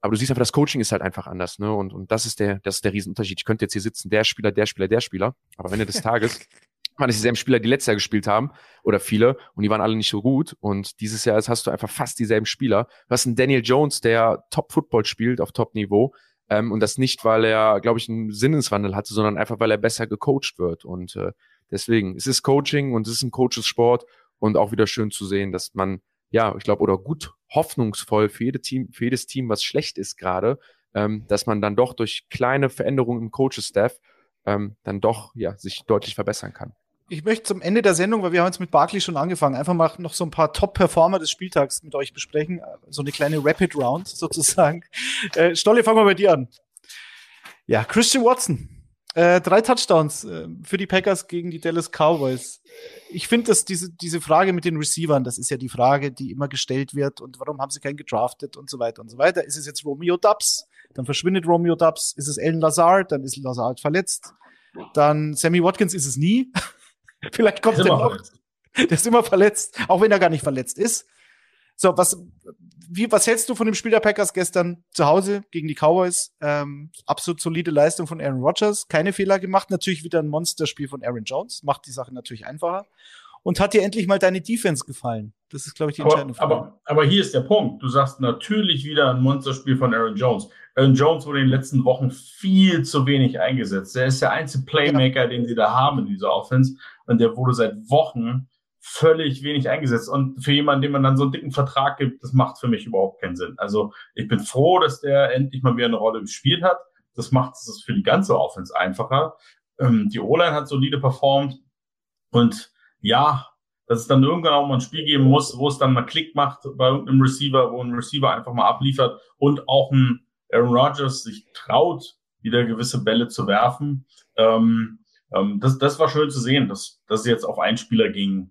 Aber du siehst einfach, das Coaching ist halt einfach anders, ne? Und, und das ist der, das ist der Riesenunterschied. Ich könnte jetzt hier sitzen, der Spieler, der Spieler, der Spieler. Aber am Ende des Tages waren es dieselben Spieler, die letztes Jahr gespielt haben, oder viele, und die waren alle nicht so gut. Und dieses Jahr hast du einfach fast dieselben Spieler. Du hast einen Daniel Jones, der Top-Football spielt auf Top-Niveau. Ähm, und das nicht, weil er, glaube ich, einen Sinneswandel hatte, sondern einfach, weil er besser gecoacht wird. Und äh, deswegen, es ist Coaching und es ist ein Coaches-Sport und auch wieder schön zu sehen, dass man, ja, ich glaube, oder gut hoffnungsvoll für, jede Team, für jedes Team, was schlecht ist gerade, ähm, dass man dann doch durch kleine Veränderungen im Coaches-Staff ähm, dann doch ja, sich deutlich verbessern kann ich möchte zum Ende der Sendung, weil wir haben jetzt mit Barkley schon angefangen, einfach mal noch so ein paar Top-Performer des Spieltags mit euch besprechen. So eine kleine Rapid Round sozusagen. Äh, Stolle, fangen wir bei dir an. Ja, Christian Watson. Äh, drei Touchdowns äh, für die Packers gegen die Dallas Cowboys. Ich finde, dass diese, diese Frage mit den Receivern, das ist ja die Frage, die immer gestellt wird und warum haben sie keinen gedraftet und so weiter und so weiter. Ist es jetzt Romeo Dubs? Dann verschwindet Romeo Dubs. Ist es Alan Lazard? Dann ist Lazard verletzt. Dann Sammy Watkins ist es nie. Vielleicht kommt der noch. Verletzt. Der ist immer verletzt, auch wenn er gar nicht verletzt ist. So, was, wie, was hältst du von dem Spiel der Packers gestern zu Hause gegen die Cowboys? Ähm, absolut solide Leistung von Aaron Rodgers, keine Fehler gemacht. Natürlich wieder ein Monsterspiel von Aaron Jones, macht die Sache natürlich einfacher. Und hat dir endlich mal deine Defense gefallen? Das ist, glaube ich, die entscheidende Frage. Aber, aber hier ist der Punkt. Du sagst natürlich wieder ein Monsterspiel von Aaron Jones. Aaron Jones wurde in den letzten Wochen viel zu wenig eingesetzt. Er ist der einzige Playmaker, ja. den sie da haben in dieser Offense. Und der wurde seit Wochen völlig wenig eingesetzt. Und für jemanden, dem man dann so einen dicken Vertrag gibt, das macht für mich überhaupt keinen Sinn. Also ich bin froh, dass der endlich mal wieder eine Rolle gespielt hat. Das macht es für die ganze Offense einfacher. Ähm, die O-Line hat solide performt und ja, dass es dann irgendwann auch mal ein Spiel geben muss, wo es dann mal Klick macht bei irgendeinem Receiver, wo ein Receiver einfach mal abliefert und auch ein Aaron Rodgers sich traut, wieder gewisse Bälle zu werfen. Ähm, ähm, das, das war schön zu sehen, dass, dass es jetzt auf einen Spieler ging.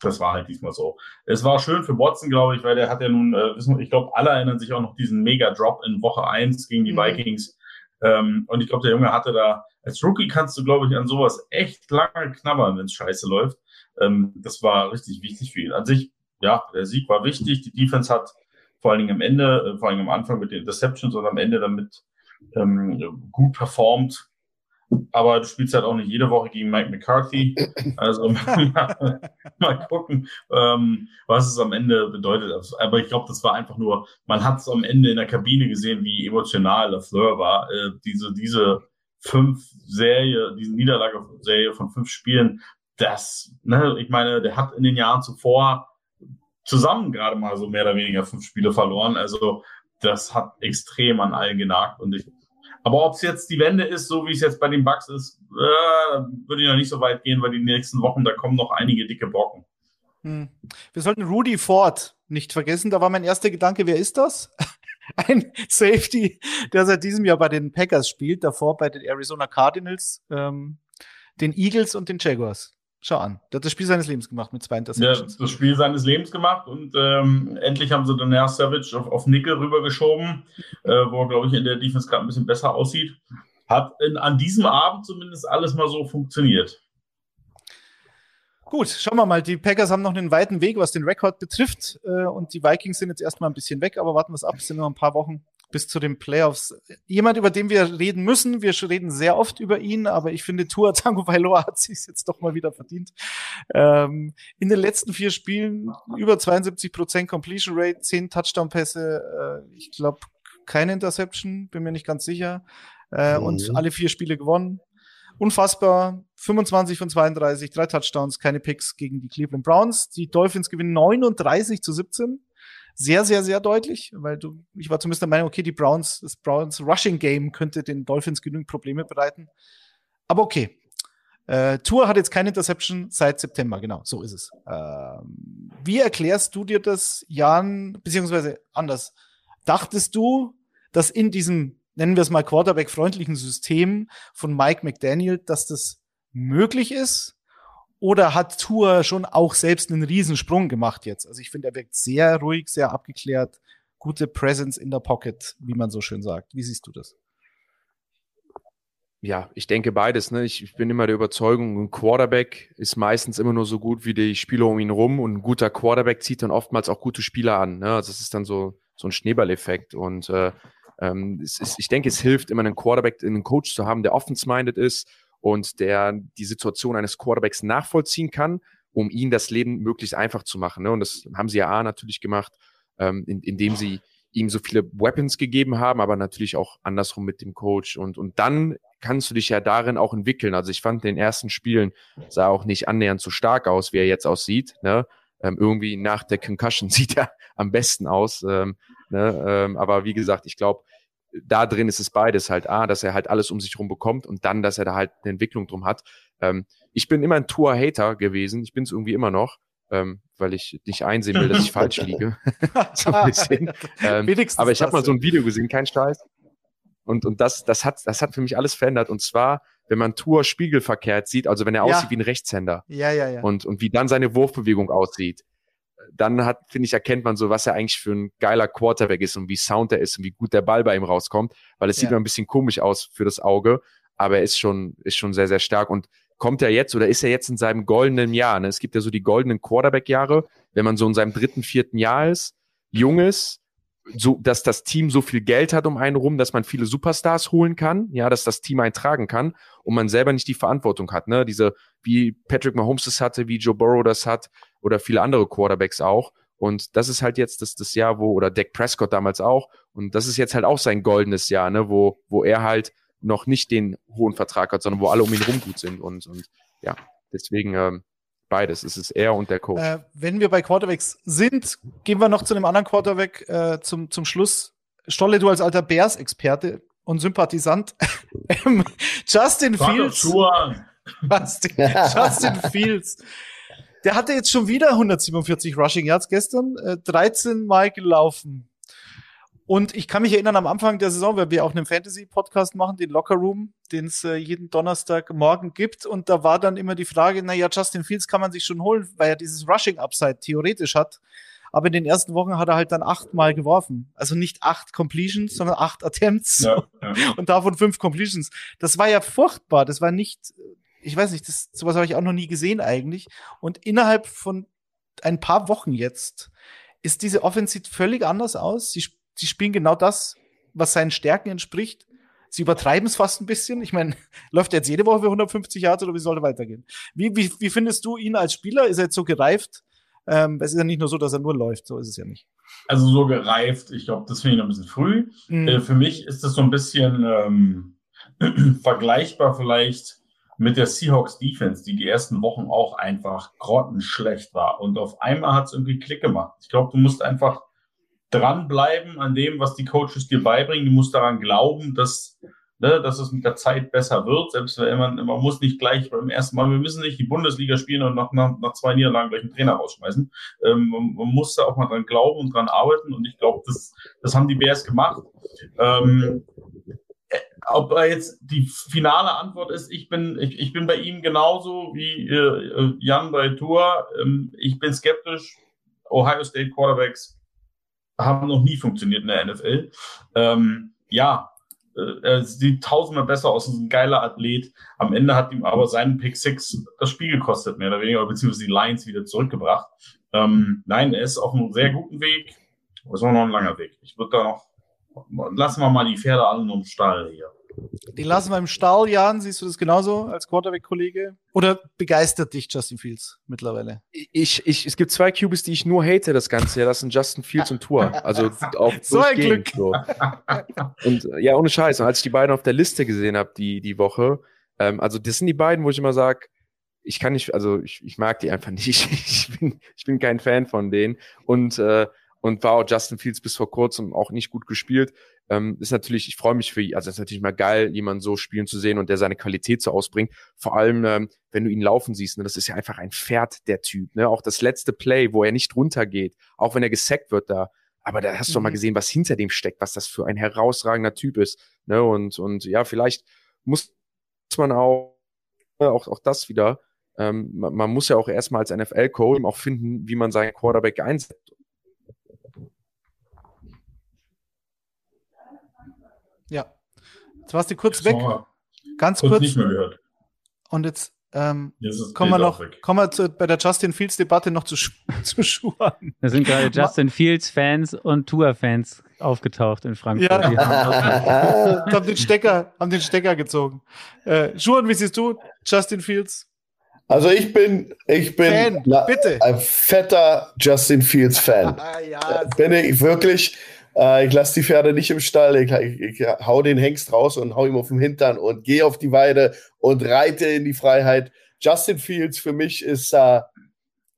Das war halt diesmal so. Es war schön für Watson, glaube ich, weil der hat ja nun, äh, ich glaube, alle erinnern sich auch noch diesen Mega-Drop in Woche eins gegen die mhm. Vikings. Ähm, und ich glaube, der Junge hatte da, als Rookie kannst du, glaube ich, an sowas echt lange knabbern, wenn es scheiße läuft. Ähm, das war richtig wichtig für ihn. An sich, ja, der Sieg war wichtig. Die Defense hat vor allen Dingen am Ende, äh, vor allen Dingen am Anfang mit den Interceptions und am Ende damit ähm, gut performt. Aber du spielst halt auch nicht jede Woche gegen Mike McCarthy. Also mal, gucken, ähm, was es am Ende bedeutet. Aber ich glaube, das war einfach nur, man hat es am Ende in der Kabine gesehen, wie emotional LaFleur war. Äh, diese, diese fünf Serie, diese Niederlage-Serie von fünf Spielen, das, ne, ich meine, der hat in den Jahren zuvor zusammen gerade mal so mehr oder weniger fünf Spiele verloren. Also das hat extrem an allen genagt und ich aber ob es jetzt die Wende ist, so wie es jetzt bei den Bugs ist, äh, würde ich noch nicht so weit gehen, weil die nächsten Wochen, da kommen noch einige dicke Brocken. Hm. Wir sollten Rudy Ford nicht vergessen. Da war mein erster Gedanke, wer ist das? Ein Safety, der seit diesem Jahr bei den Packers spielt, davor bei den Arizona Cardinals, ähm, den Eagles und den Jaguars. Schau an. Der hat das Spiel seines Lebens gemacht mit zwei Interceptions. Ja, das Spiel seines Lebens gemacht und ähm, endlich haben sie dann ja Savage auf, auf Nickel rübergeschoben, äh, wo er, glaube ich, in der Defense gerade ein bisschen besser aussieht. Hat in, an diesem Abend zumindest alles mal so funktioniert. Gut, schauen wir mal. Die Packers haben noch einen weiten Weg, was den Rekord betrifft. Äh, und die Vikings sind jetzt erstmal ein bisschen weg, aber warten wir es ab. Es sind noch ein paar Wochen bis zu den Playoffs. Jemand, über den wir reden müssen. Wir reden sehr oft über ihn, aber ich finde, Tua Tango Vailoa hat sich jetzt doch mal wieder verdient. Ähm, in den letzten vier Spielen über 72 Prozent Completion Rate, zehn Touchdown-Pässe. Äh, ich glaube, keine Interception, bin mir nicht ganz sicher. Äh, mhm. Und alle vier Spiele gewonnen. Unfassbar. 25 von 32, drei Touchdowns, keine Picks gegen die Cleveland Browns. Die Dolphins gewinnen 39 zu 17 sehr, sehr, sehr deutlich, weil du, ich war zumindest der Meinung, okay, die Browns, das Browns Rushing Game könnte den Dolphins genügend Probleme bereiten. Aber okay. Äh, Tour hat jetzt keine Interception seit September, genau, so ist es. Ähm, wie erklärst du dir das, Jan, beziehungsweise anders? Dachtest du, dass in diesem, nennen wir es mal Quarterback-freundlichen System von Mike McDaniel, dass das möglich ist? Oder hat Tour schon auch selbst einen Riesensprung gemacht jetzt? Also ich finde, er wirkt sehr ruhig, sehr abgeklärt, gute Presence in der Pocket, wie man so schön sagt. Wie siehst du das? Ja, ich denke beides. Ne? Ich, ich, bin immer der Überzeugung, ein Quarterback ist meistens immer nur so gut wie die Spieler um ihn rum und ein guter Quarterback zieht dann oftmals auch gute Spieler an. Ne? Also das ist dann so, so ein Schneeballeffekt. Und äh, ähm, ist, ich denke, es hilft immer, einen Quarterback, einen Coach zu haben, der offense-minded ist und der die Situation eines Quarterbacks nachvollziehen kann, um ihnen das Leben möglichst einfach zu machen. Ne? Und das haben sie ja A natürlich gemacht, ähm, in, indem sie ihm so viele Weapons gegeben haben, aber natürlich auch andersrum mit dem Coach. Und, und dann kannst du dich ja darin auch entwickeln. Also ich fand den ersten Spielen sah auch nicht annähernd so stark aus, wie er jetzt aussieht. Ne? Ähm, irgendwie nach der Concussion sieht er am besten aus. Ähm, ne? ähm, aber wie gesagt, ich glaube, da drin ist es beides halt. A, dass er halt alles um sich herum bekommt und dann, dass er da halt eine Entwicklung drum hat. Ähm, ich bin immer ein Tour-Hater gewesen. Ich bin es irgendwie immer noch. Ähm, weil ich nicht einsehen will, dass ich falsch liege. so ein bisschen. Ähm, aber ich habe mal so ein Video gesehen, kein Scheiß. Und, und das, das, hat, das hat für mich alles verändert. Und zwar, wenn man Tour spiegelverkehrt sieht, also wenn er ja. aussieht wie ein Rechtshänder. Ja, ja, ja. Und, und wie dann seine Wurfbewegung aussieht dann hat, finde ich, erkennt man so, was er eigentlich für ein geiler Quarterback ist und wie sound er ist und wie gut der Ball bei ihm rauskommt, weil es ja. sieht immer ein bisschen komisch aus für das Auge, aber er ist schon, ist schon sehr, sehr stark und kommt er jetzt oder ist er jetzt in seinem goldenen Jahr? Ne? Es gibt ja so die goldenen Quarterback-Jahre, wenn man so in seinem dritten, vierten Jahr ist, jung ist, so, dass das Team so viel Geld hat um einen rum, dass man viele Superstars holen kann, ja, dass das Team eintragen kann und man selber nicht die Verantwortung hat, ne? Diese, wie Patrick Mahomes das hatte, wie Joe Burrow das hat, oder viele andere Quarterbacks auch. Und das ist halt jetzt das, das Jahr, wo, oder Dak Prescott damals auch, und das ist jetzt halt auch sein goldenes Jahr, ne, wo, wo er halt noch nicht den hohen Vertrag hat, sondern wo alle um ihn rum gut sind. Und, und ja, deswegen ähm, beides. Es ist er und der Coach. Äh, wenn wir bei Quarterbacks sind, gehen wir noch zu einem anderen Quarterback äh, zum, zum Schluss. Stolle, du als alter Bears-Experte und Sympathisant. Justin Fields. Justin, Justin Fields Der hatte jetzt schon wieder 147 Rushing Yards gestern, äh, 13 Mal gelaufen. Und ich kann mich erinnern, am Anfang der Saison, weil wir auch einen Fantasy-Podcast machen, den Locker Room, den es äh, jeden Donnerstagmorgen gibt. Und da war dann immer die Frage, naja, Justin Fields kann man sich schon holen, weil er dieses Rushing-Upside theoretisch hat. Aber in den ersten Wochen hat er halt dann achtmal geworfen. Also nicht acht Completions, sondern acht Attempts. Ja, ja. Und davon fünf Completions. Das war ja furchtbar. Das war nicht, ich weiß nicht, das, sowas habe ich auch noch nie gesehen eigentlich. Und innerhalb von ein paar Wochen jetzt ist diese Offensive völlig anders aus. Sie sie spielen genau das, was seinen Stärken entspricht. Sie übertreiben es fast ein bisschen. Ich meine, läuft er jetzt jede Woche für 150 Jahre oder wie soll er weitergehen? Wie, wie, wie findest du ihn als Spieler? Ist er jetzt so gereift? Ähm, es ist ja nicht nur so, dass er nur läuft, so ist es ja nicht. Also so gereift, ich glaube, das finde ich noch ein bisschen früh. Mhm. Äh, für mich ist das so ein bisschen ähm, vergleichbar vielleicht mit der Seahawks Defense, die die ersten Wochen auch einfach grottenschlecht war. Und auf einmal hat es irgendwie Klick gemacht. Ich glaube, du musst einfach dranbleiben an dem, was die Coaches dir beibringen. Du musst daran glauben, dass, ne, dass es mit der Zeit besser wird. Selbst wenn man, man muss nicht gleich beim ersten Mal, wir müssen nicht die Bundesliga spielen und nach, nach, nach zwei Niederlagen gleich einen Trainer rausschmeißen. Ähm, man, man, muss da auch mal dran glauben und dran arbeiten. Und ich glaube, das, das haben die Bears gemacht. Ähm, äh, ob jetzt die finale Antwort ist, ich bin, ich, ich bin bei ihm genauso wie äh, Jan bei Tour. Ähm, ich bin skeptisch. Ohio State Quarterbacks haben noch nie funktioniert in der NFL. Ähm, ja, äh, sieht tausendmal besser aus, ist ein geiler Athlet. Am Ende hat ihm aber seinen Pick Six das Spiel gekostet, mehr oder weniger, beziehungsweise die Lions wieder zurückgebracht. Ähm, nein, er ist auf einem sehr guten Weg, aber es ist auch noch ein langer Weg. Ich würde da noch, lassen wir mal die Pferde alle noch im Stall hier. Die lassen wir im Stall, Jan. Siehst du das genauso als Quarterback-Kollege? Oder begeistert dich Justin Fields mittlerweile? Ich, ich, es gibt zwei QBs, die ich nur hate das ganze Jahr. Das sind Justin Fields und Tour. Also auch so ein Glück. So. Und ja, ohne Scheiß. Und als ich die beiden auf der Liste gesehen habe, die, die Woche, ähm, also das sind die beiden, wo ich immer sage, ich kann nicht, also ich, ich mag die einfach nicht. Ich bin, ich bin kein Fan von denen. Und äh, und war auch Justin Fields bis vor kurzem auch nicht gut gespielt. Ähm, ist natürlich, ich freue mich für ihn, also ist natürlich mal geil, jemanden so spielen zu sehen und der seine Qualität so ausbringt. Vor allem, ähm, wenn du ihn laufen siehst, ne, das ist ja einfach ein Pferd, der Typ. Ne? Auch das letzte Play, wo er nicht runtergeht, auch wenn er gesackt wird da. Aber da hast du mhm. doch mal gesehen, was hinter dem steckt, was das für ein herausragender Typ ist. Ne? Und, und ja, vielleicht muss man auch, auch, auch das wieder, ähm, man, man muss ja auch erstmal als NFL-Coach auch finden, wie man seinen Quarterback einsetzt. Ja. Jetzt warst du kurz weg. Ganz kurz. kurz. nicht mehr gehört. Und jetzt ähm, kommen wir noch kommen wir zu, bei der Justin Fields Debatte noch zu, zu Schuhen. Da sind gerade Justin Fields Fans und Tour Fans aufgetaucht in Frankfurt. Ja. Die haben, haben, den Stecker, haben den Stecker gezogen. Äh, Schuhen, wie siehst du Justin Fields? Also ich bin, ich bin Fan, na, ein fetter Justin Fields Fan. ja, bin ich wirklich. Äh, ich lasse die Pferde nicht im Stall, ich, ich, ich, hau den Hengst raus und hau ihm auf den Hintern und gehe auf die Weide und reite in die Freiheit. Justin Fields für mich ist, äh,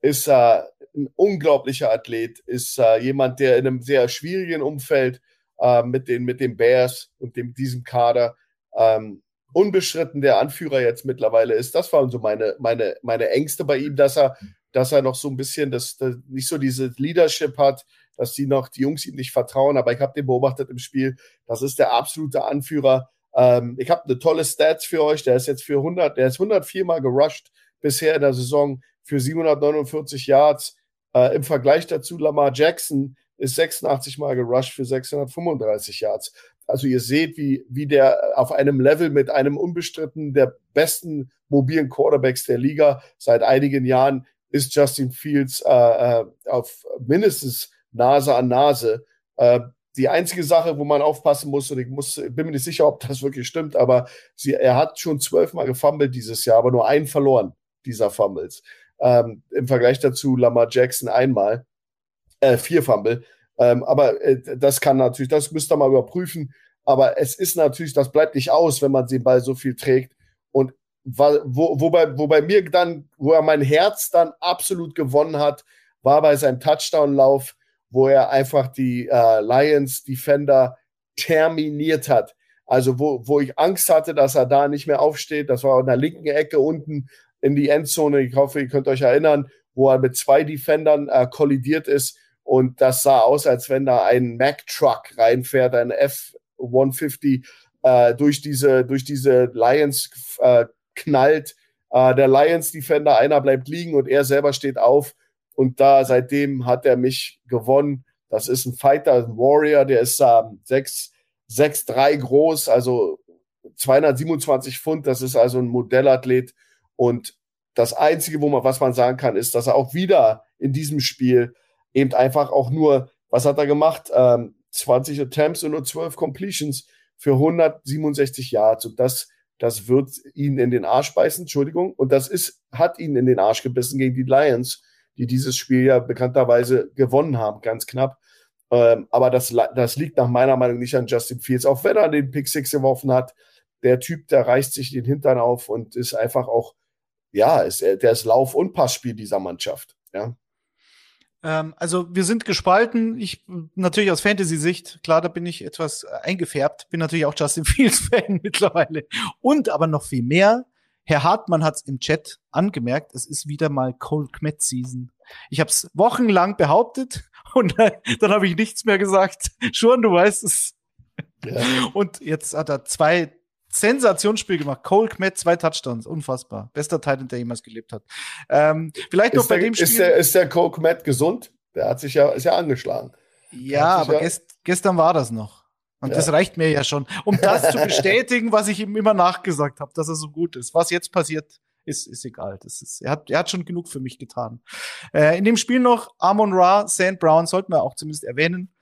ist äh, ein unglaublicher Athlet, ist äh, jemand, der in einem sehr schwierigen Umfeld äh, mit, den, mit den Bears und dem, diesem Kader ähm, unbestritten der Anführer jetzt mittlerweile ist. Das waren so meine, meine, meine Ängste bei ihm, dass er, dass er noch so ein bisschen das, das nicht so diese Leadership hat, dass die noch die Jungs ihm nicht vertrauen, aber ich habe den beobachtet im Spiel. Das ist der absolute Anführer. Ähm, ich habe eine tolle Stats für euch. Der ist jetzt für 100, der ist 104 Mal gerusht bisher in der Saison für 749 Yards. Äh, Im Vergleich dazu Lamar Jackson ist 86 Mal gerusht für 635 Yards. Also ihr seht, wie, wie der auf einem Level mit einem unbestritten der besten mobilen Quarterbacks der Liga seit einigen Jahren ist Justin Fields äh, äh auf mindestens Nase an Nase. Äh, die einzige Sache, wo man aufpassen muss, und ich muss, bin mir nicht sicher, ob das wirklich stimmt, aber sie, er hat schon zwölfmal gefummelt dieses Jahr, aber nur einen verloren, dieser Fumbles. Ähm, Im Vergleich dazu Lamar Jackson einmal, äh, vier Fumble. Ähm, aber äh, das kann natürlich, das müsst ihr mal überprüfen. Aber es ist natürlich, das bleibt nicht aus, wenn man den Ball so viel trägt. Und wo, wobei, wobei mir dann, wo er mein Herz dann absolut gewonnen hat, war bei seinem Touchdown-Lauf wo er einfach die äh, Lions Defender terminiert hat. Also wo, wo ich Angst hatte, dass er da nicht mehr aufsteht. Das war in der linken Ecke unten in die Endzone. Ich hoffe, ihr könnt euch erinnern, wo er mit zwei Defendern äh, kollidiert ist. Und das sah aus, als wenn da ein Mack-Truck reinfährt, ein F-150 äh, durch diese, durch diese Lions äh, knallt. Äh, der Lions-Defender, einer bleibt liegen und er selber steht auf. Und da seitdem hat er mich gewonnen. Das ist ein Fighter, ein Warrior, der ist ähm, 6'3 groß, also 227 Pfund. Das ist also ein Modellathlet. Und das Einzige, wo man, was man sagen kann, ist, dass er auch wieder in diesem Spiel eben einfach auch nur, was hat er gemacht? Ähm, 20 Attempts und nur 12 Completions für 167 Yards. Und das, das wird ihn in den Arsch beißen, Entschuldigung. Und das ist, hat ihn in den Arsch gebissen gegen die Lions, die dieses Spiel ja bekannterweise gewonnen haben, ganz knapp. Ähm, aber das, das liegt nach meiner Meinung nicht an Justin Fields, auch wenn er den Pick Six geworfen hat. Der Typ, der reißt sich den Hintern auf und ist einfach auch, ja, ist, der ist Lauf- und Passspiel dieser Mannschaft. Ja. Ähm, also wir sind gespalten. Ich natürlich aus Fantasy-Sicht, klar, da bin ich etwas eingefärbt. Bin natürlich auch Justin Fields-Fan mittlerweile. Und aber noch viel mehr. Herr Hartmann hat es im Chat angemerkt, es ist wieder mal Cole Kmet Season. Ich habe es wochenlang behauptet und dann habe ich nichts mehr gesagt. Schon, du weißt es. Ja. Und jetzt hat er zwei Sensationsspiel gemacht. Cole Kmet, zwei Touchdowns. Unfassbar. Bester Titan, der jemals gelebt hat. Ähm, vielleicht noch ist bei der, dem Spiel. Ist der, ist der Cole Kmet gesund? Der hat sich ja, ist ja angeschlagen. Ja, aber ja gest, gestern war das noch. Und ja. das reicht mir ja schon, um das zu bestätigen, was ich ihm immer nachgesagt habe, dass er so gut ist. Was jetzt passiert, ist, ist egal. Das ist, er, hat, er hat schon genug für mich getan. Äh, in dem Spiel noch Amon Ra, Sand Brown, sollten wir auch zumindest erwähnen.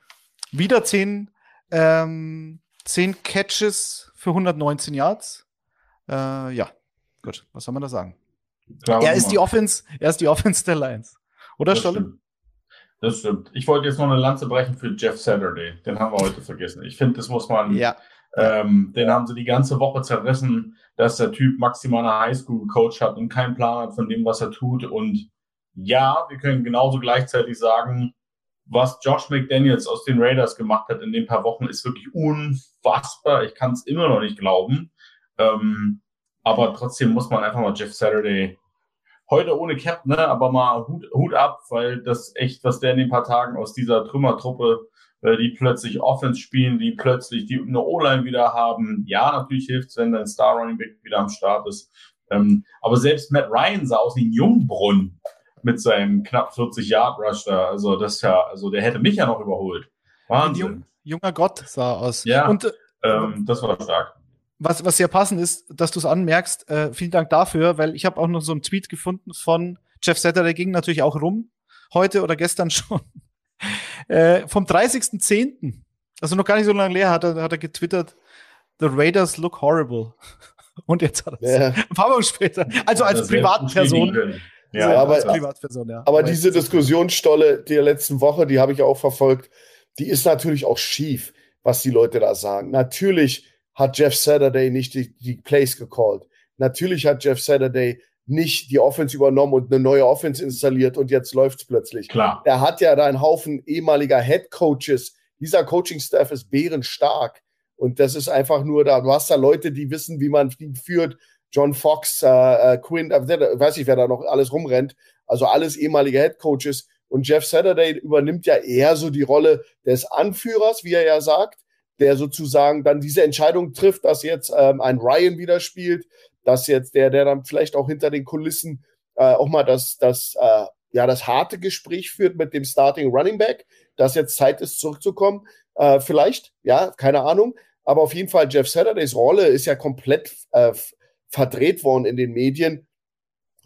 Wieder zehn, ähm, zehn Catches für 119 Yards. Äh, ja, gut, was soll man da sagen? Klar, er ist die Offense, er ist die Offense der Lions. Oder Stolle? Das stimmt. Ich wollte jetzt noch eine Lanze brechen für Jeff Saturday. Den haben wir heute vergessen. Ich finde, das muss man. Ja. Ähm, den haben sie die ganze Woche zerrissen, dass der Typ maximal eine Highschool-Coach hat und keinen Plan hat von dem, was er tut. Und ja, wir können genauso gleichzeitig sagen, was Josh McDaniels aus den Raiders gemacht hat in den paar Wochen, ist wirklich unfassbar. Ich kann es immer noch nicht glauben. Ähm, aber trotzdem muss man einfach mal Jeff Saturday heute ohne Cap, ne, aber mal Hut, Hut ab, weil das echt, was der in den paar Tagen aus dieser Trümmertruppe, äh, die plötzlich Offense spielen, die plötzlich die eine O-Line wieder haben. Ja, natürlich hilft es, wenn dein Star Running Back wieder am Start ist. Ähm, aber selbst Matt Ryan sah aus wie ein Jungbrunnen mit seinem knapp 40 Yard Rush da. Also das ja, also der hätte mich ja noch überholt. Wahnsinn. Jung, junger Gott sah aus. Ja, und, äh, ähm, das war stark was, was sehr passend ist, dass du es anmerkst. Äh, vielen Dank dafür, weil ich habe auch noch so einen Tweet gefunden von Jeff Setter, der ging natürlich auch rum, heute oder gestern schon. äh, vom 30.10., also noch gar nicht so lange leer, hat er, hat er getwittert, The Raiders look horrible. Und jetzt hat er ja. ein paar Wochen später. Also als das Privatperson. Ja, ja, aber, als Privatperson, ja. aber, aber diese Diskussionsstolle der letzten Woche, die habe ich auch verfolgt, die ist natürlich auch schief, was die Leute da sagen. Natürlich hat Jeff Saturday nicht die, die Plays gecallt. Natürlich hat Jeff Saturday nicht die Offense übernommen und eine neue Offense installiert und jetzt läuft's plötzlich. Klar. Er hat ja da einen Haufen ehemaliger Head Coaches. Dieser Coaching-Staff ist bärenstark. Und das ist einfach nur da. Du hast da Leute, die wissen, wie man ihn führt. John Fox, äh, äh, Quinn, äh, weiß ich, wer da noch alles rumrennt. Also alles ehemalige Head Coaches. Und Jeff Saturday übernimmt ja eher so die Rolle des Anführers, wie er ja sagt der sozusagen dann diese Entscheidung trifft, dass jetzt ähm, ein Ryan wieder spielt, dass jetzt der, der dann vielleicht auch hinter den Kulissen äh, auch mal das, das, äh, ja, das harte Gespräch führt mit dem Starting Running Back, dass jetzt Zeit ist, zurückzukommen. Äh, vielleicht, ja, keine Ahnung. Aber auf jeden Fall, Jeff Saturdays Rolle ist ja komplett äh, verdreht worden in den Medien,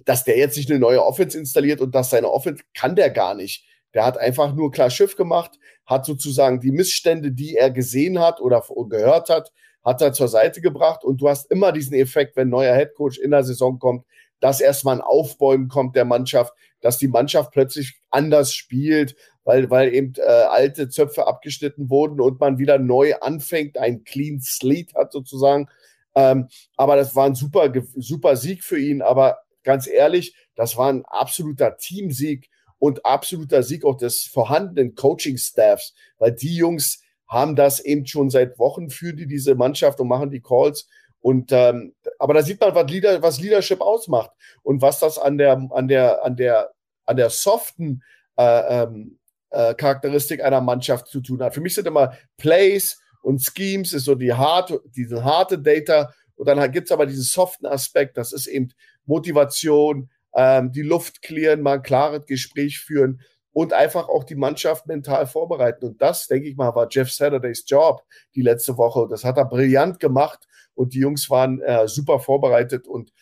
dass der jetzt nicht eine neue Offense installiert und dass seine Offense kann der gar nicht. Der hat einfach nur klar Schiff gemacht, hat sozusagen die Missstände, die er gesehen hat oder gehört hat, hat er zur Seite gebracht. Und du hast immer diesen Effekt, wenn neuer Headcoach in der Saison kommt, dass erstmal ein Aufbäumen kommt der Mannschaft, dass die Mannschaft plötzlich anders spielt, weil, weil eben äh, alte Zöpfe abgeschnitten wurden und man wieder neu anfängt, ein Clean Slate hat sozusagen. Ähm, aber das war ein super, super Sieg für ihn. Aber ganz ehrlich, das war ein absoluter Teamsieg und absoluter Sieg auch des vorhandenen Coaching-Staffs, weil die Jungs haben das eben schon seit Wochen für die, diese Mannschaft und machen die Calls. Und ähm, aber da sieht man, was, Leader, was Leadership ausmacht und was das an der, an der, an der, an der soften äh, ähm, äh, Charakteristik einer Mannschaft zu tun hat. Für mich sind immer Plays und Schemes ist so die harte, diese harte Data und dann gibt es aber diesen soften Aspekt, das ist eben Motivation, ähm, die Luft klären, mal ein klares Gespräch führen und einfach auch die Mannschaft mental vorbereiten. Und das, denke ich mal, war Jeff Saturdays Job die letzte Woche. Das hat er brillant gemacht und die Jungs waren äh, super vorbereitet. Und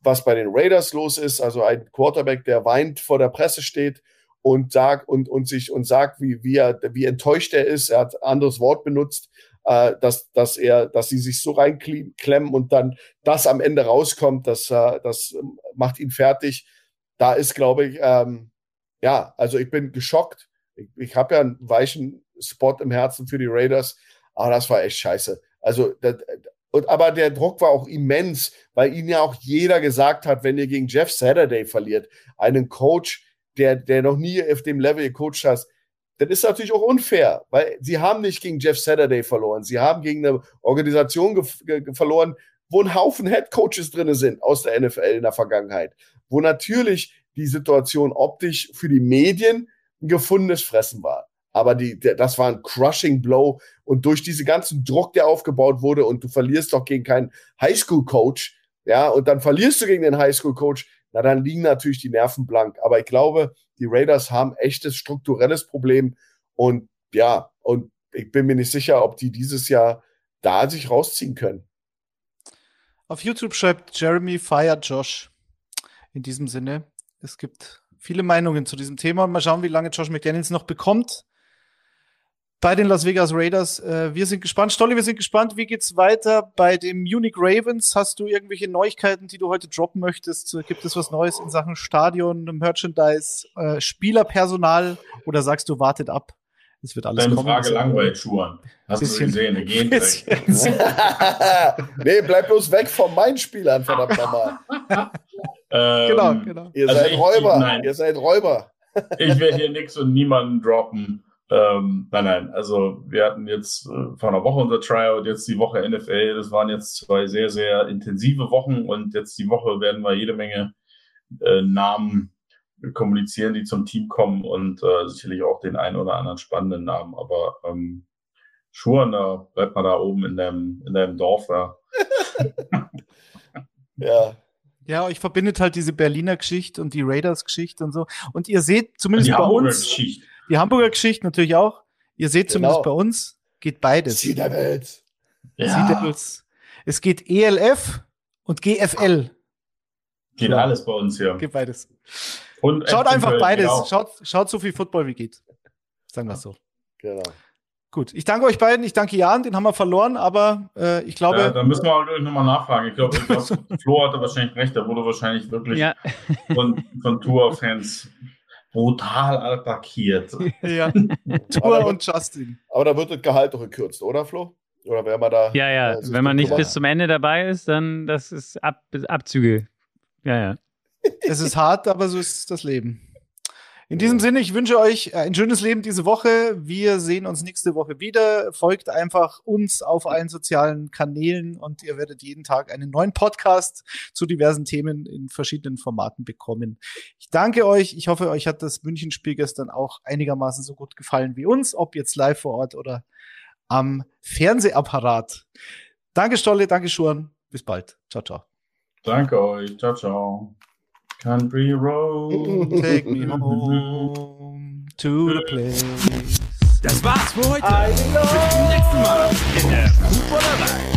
was bei den Raiders los ist, also ein Quarterback, der weint vor der Presse steht und sagt und, und sich und sagt, wie, wie er, wie enttäuscht er ist. Er hat anderes Wort benutzt, äh, dass, dass er, dass sie sich so reinklemmen und dann das am Ende rauskommt, das, äh, das macht ihn fertig. Da ist, glaube ich, ähm, ja, also ich bin geschockt. Ich, ich habe ja einen weichen Spot im Herzen für die Raiders, aber das war echt scheiße. Also, das, und, aber der Druck war auch immens, weil ihnen ja auch jeder gesagt hat, wenn ihr gegen Jeff Saturday verliert, einen Coach, der, der noch nie auf dem Level gecoacht hat, dann ist natürlich auch unfair, weil sie haben nicht gegen Jeff Saturday verloren. Sie haben gegen eine Organisation verloren, wo ein Haufen Head Coaches drin sind aus der NFL in der Vergangenheit, wo natürlich die Situation optisch für die Medien ein gefundenes Fressen war. Aber die, das war ein crushing Blow. Und durch diesen ganzen Druck, der aufgebaut wurde, und du verlierst doch gegen keinen Highschool-Coach, ja, und dann verlierst du gegen den Highschool-Coach, na, dann liegen natürlich die Nerven blank. Aber ich glaube, die Raiders haben echtes strukturelles Problem. Und ja, und ich bin mir nicht sicher, ob die dieses Jahr da sich rausziehen können. Auf YouTube schreibt Jeremy Fire Josh. In diesem Sinne, es gibt viele Meinungen zu diesem Thema. Mal schauen, wie lange Josh McDaniels noch bekommt bei den Las Vegas Raiders. Äh, wir sind gespannt. Stolli, wir sind gespannt. Wie geht's weiter bei dem Munich Ravens? Hast du irgendwelche Neuigkeiten, die du heute droppen möchtest? Gibt es was Neues in Sachen Stadion, Merchandise, äh, Spielerpersonal oder sagst du, wartet ab? Es wird alles Deine kommen. Frage langweilt, Schuhan. Hast bisschen, du gesehen, gehen Nee, bleib bloß weg von meinen Spielern, verdammt nochmal. ähm, genau, genau. Ihr also seid ich, Räuber. Nein. Ihr seid Räuber. ich werde hier nichts und niemanden droppen. Ähm, nein, nein, also wir hatten jetzt äh, vor einer Woche unser Tryout, jetzt die Woche NFL. Das waren jetzt zwei sehr, sehr intensive Wochen und jetzt die Woche werden wir jede Menge äh, Namen kommunizieren, die zum Team kommen und äh, sicherlich auch den einen oder anderen spannenden Namen. Aber ähm, Schuhen, da bleibt man da oben in deinem, in deinem Dorf. Ja. ja. Ja, euch verbindet halt diese Berliner Geschichte und die Raiders-Geschichte und so. Und ihr seht zumindest die bei Hamburger uns. Geschichte. Die Hamburger Geschichte natürlich auch. Ihr seht genau. zumindest bei uns, geht beides. Sea Devils. Ja. Sea Devils. Es geht ELF und GFL. Geht ja. alles bei uns hier. Geht beides. Und schaut einfach beides. Schaut, schaut so viel Football wie geht. Sagen wir es so. Genau. Gut, ich danke euch beiden. Ich danke Jan, den haben wir verloren, aber äh, ich glaube. Ja, da müssen wir auch nochmal nachfragen. Ich glaube, glaub, Flo hatte wahrscheinlich recht. Da wurde wahrscheinlich wirklich ja. von, von Tour-Fans brutal attackiert. ja, Tour und Justin. Aber da wird das Gehalt doch gekürzt, oder Flo? Oder wäre man da? Ja, ja. Wenn man nicht bis zum Ende dabei ist, dann das ist Ab Abzüge. Ja, ja. Es ist hart, aber so ist das Leben. In diesem Sinne, ich wünsche euch ein schönes Leben diese Woche. Wir sehen uns nächste Woche wieder. Folgt einfach uns auf allen sozialen Kanälen und ihr werdet jeden Tag einen neuen Podcast zu diversen Themen in verschiedenen Formaten bekommen. Ich danke euch. Ich hoffe, euch hat das Münchenspiel gestern auch einigermaßen so gut gefallen wie uns, ob jetzt live vor Ort oder am Fernsehapparat. Danke, Stolle. Danke, Schuren. Bis bald. Ciao, ciao. Danke euch. Ciao, ciao. Country road. Take me home to the place. Das war's für heute. Bis zum nächsten Mal in der Fußballerei.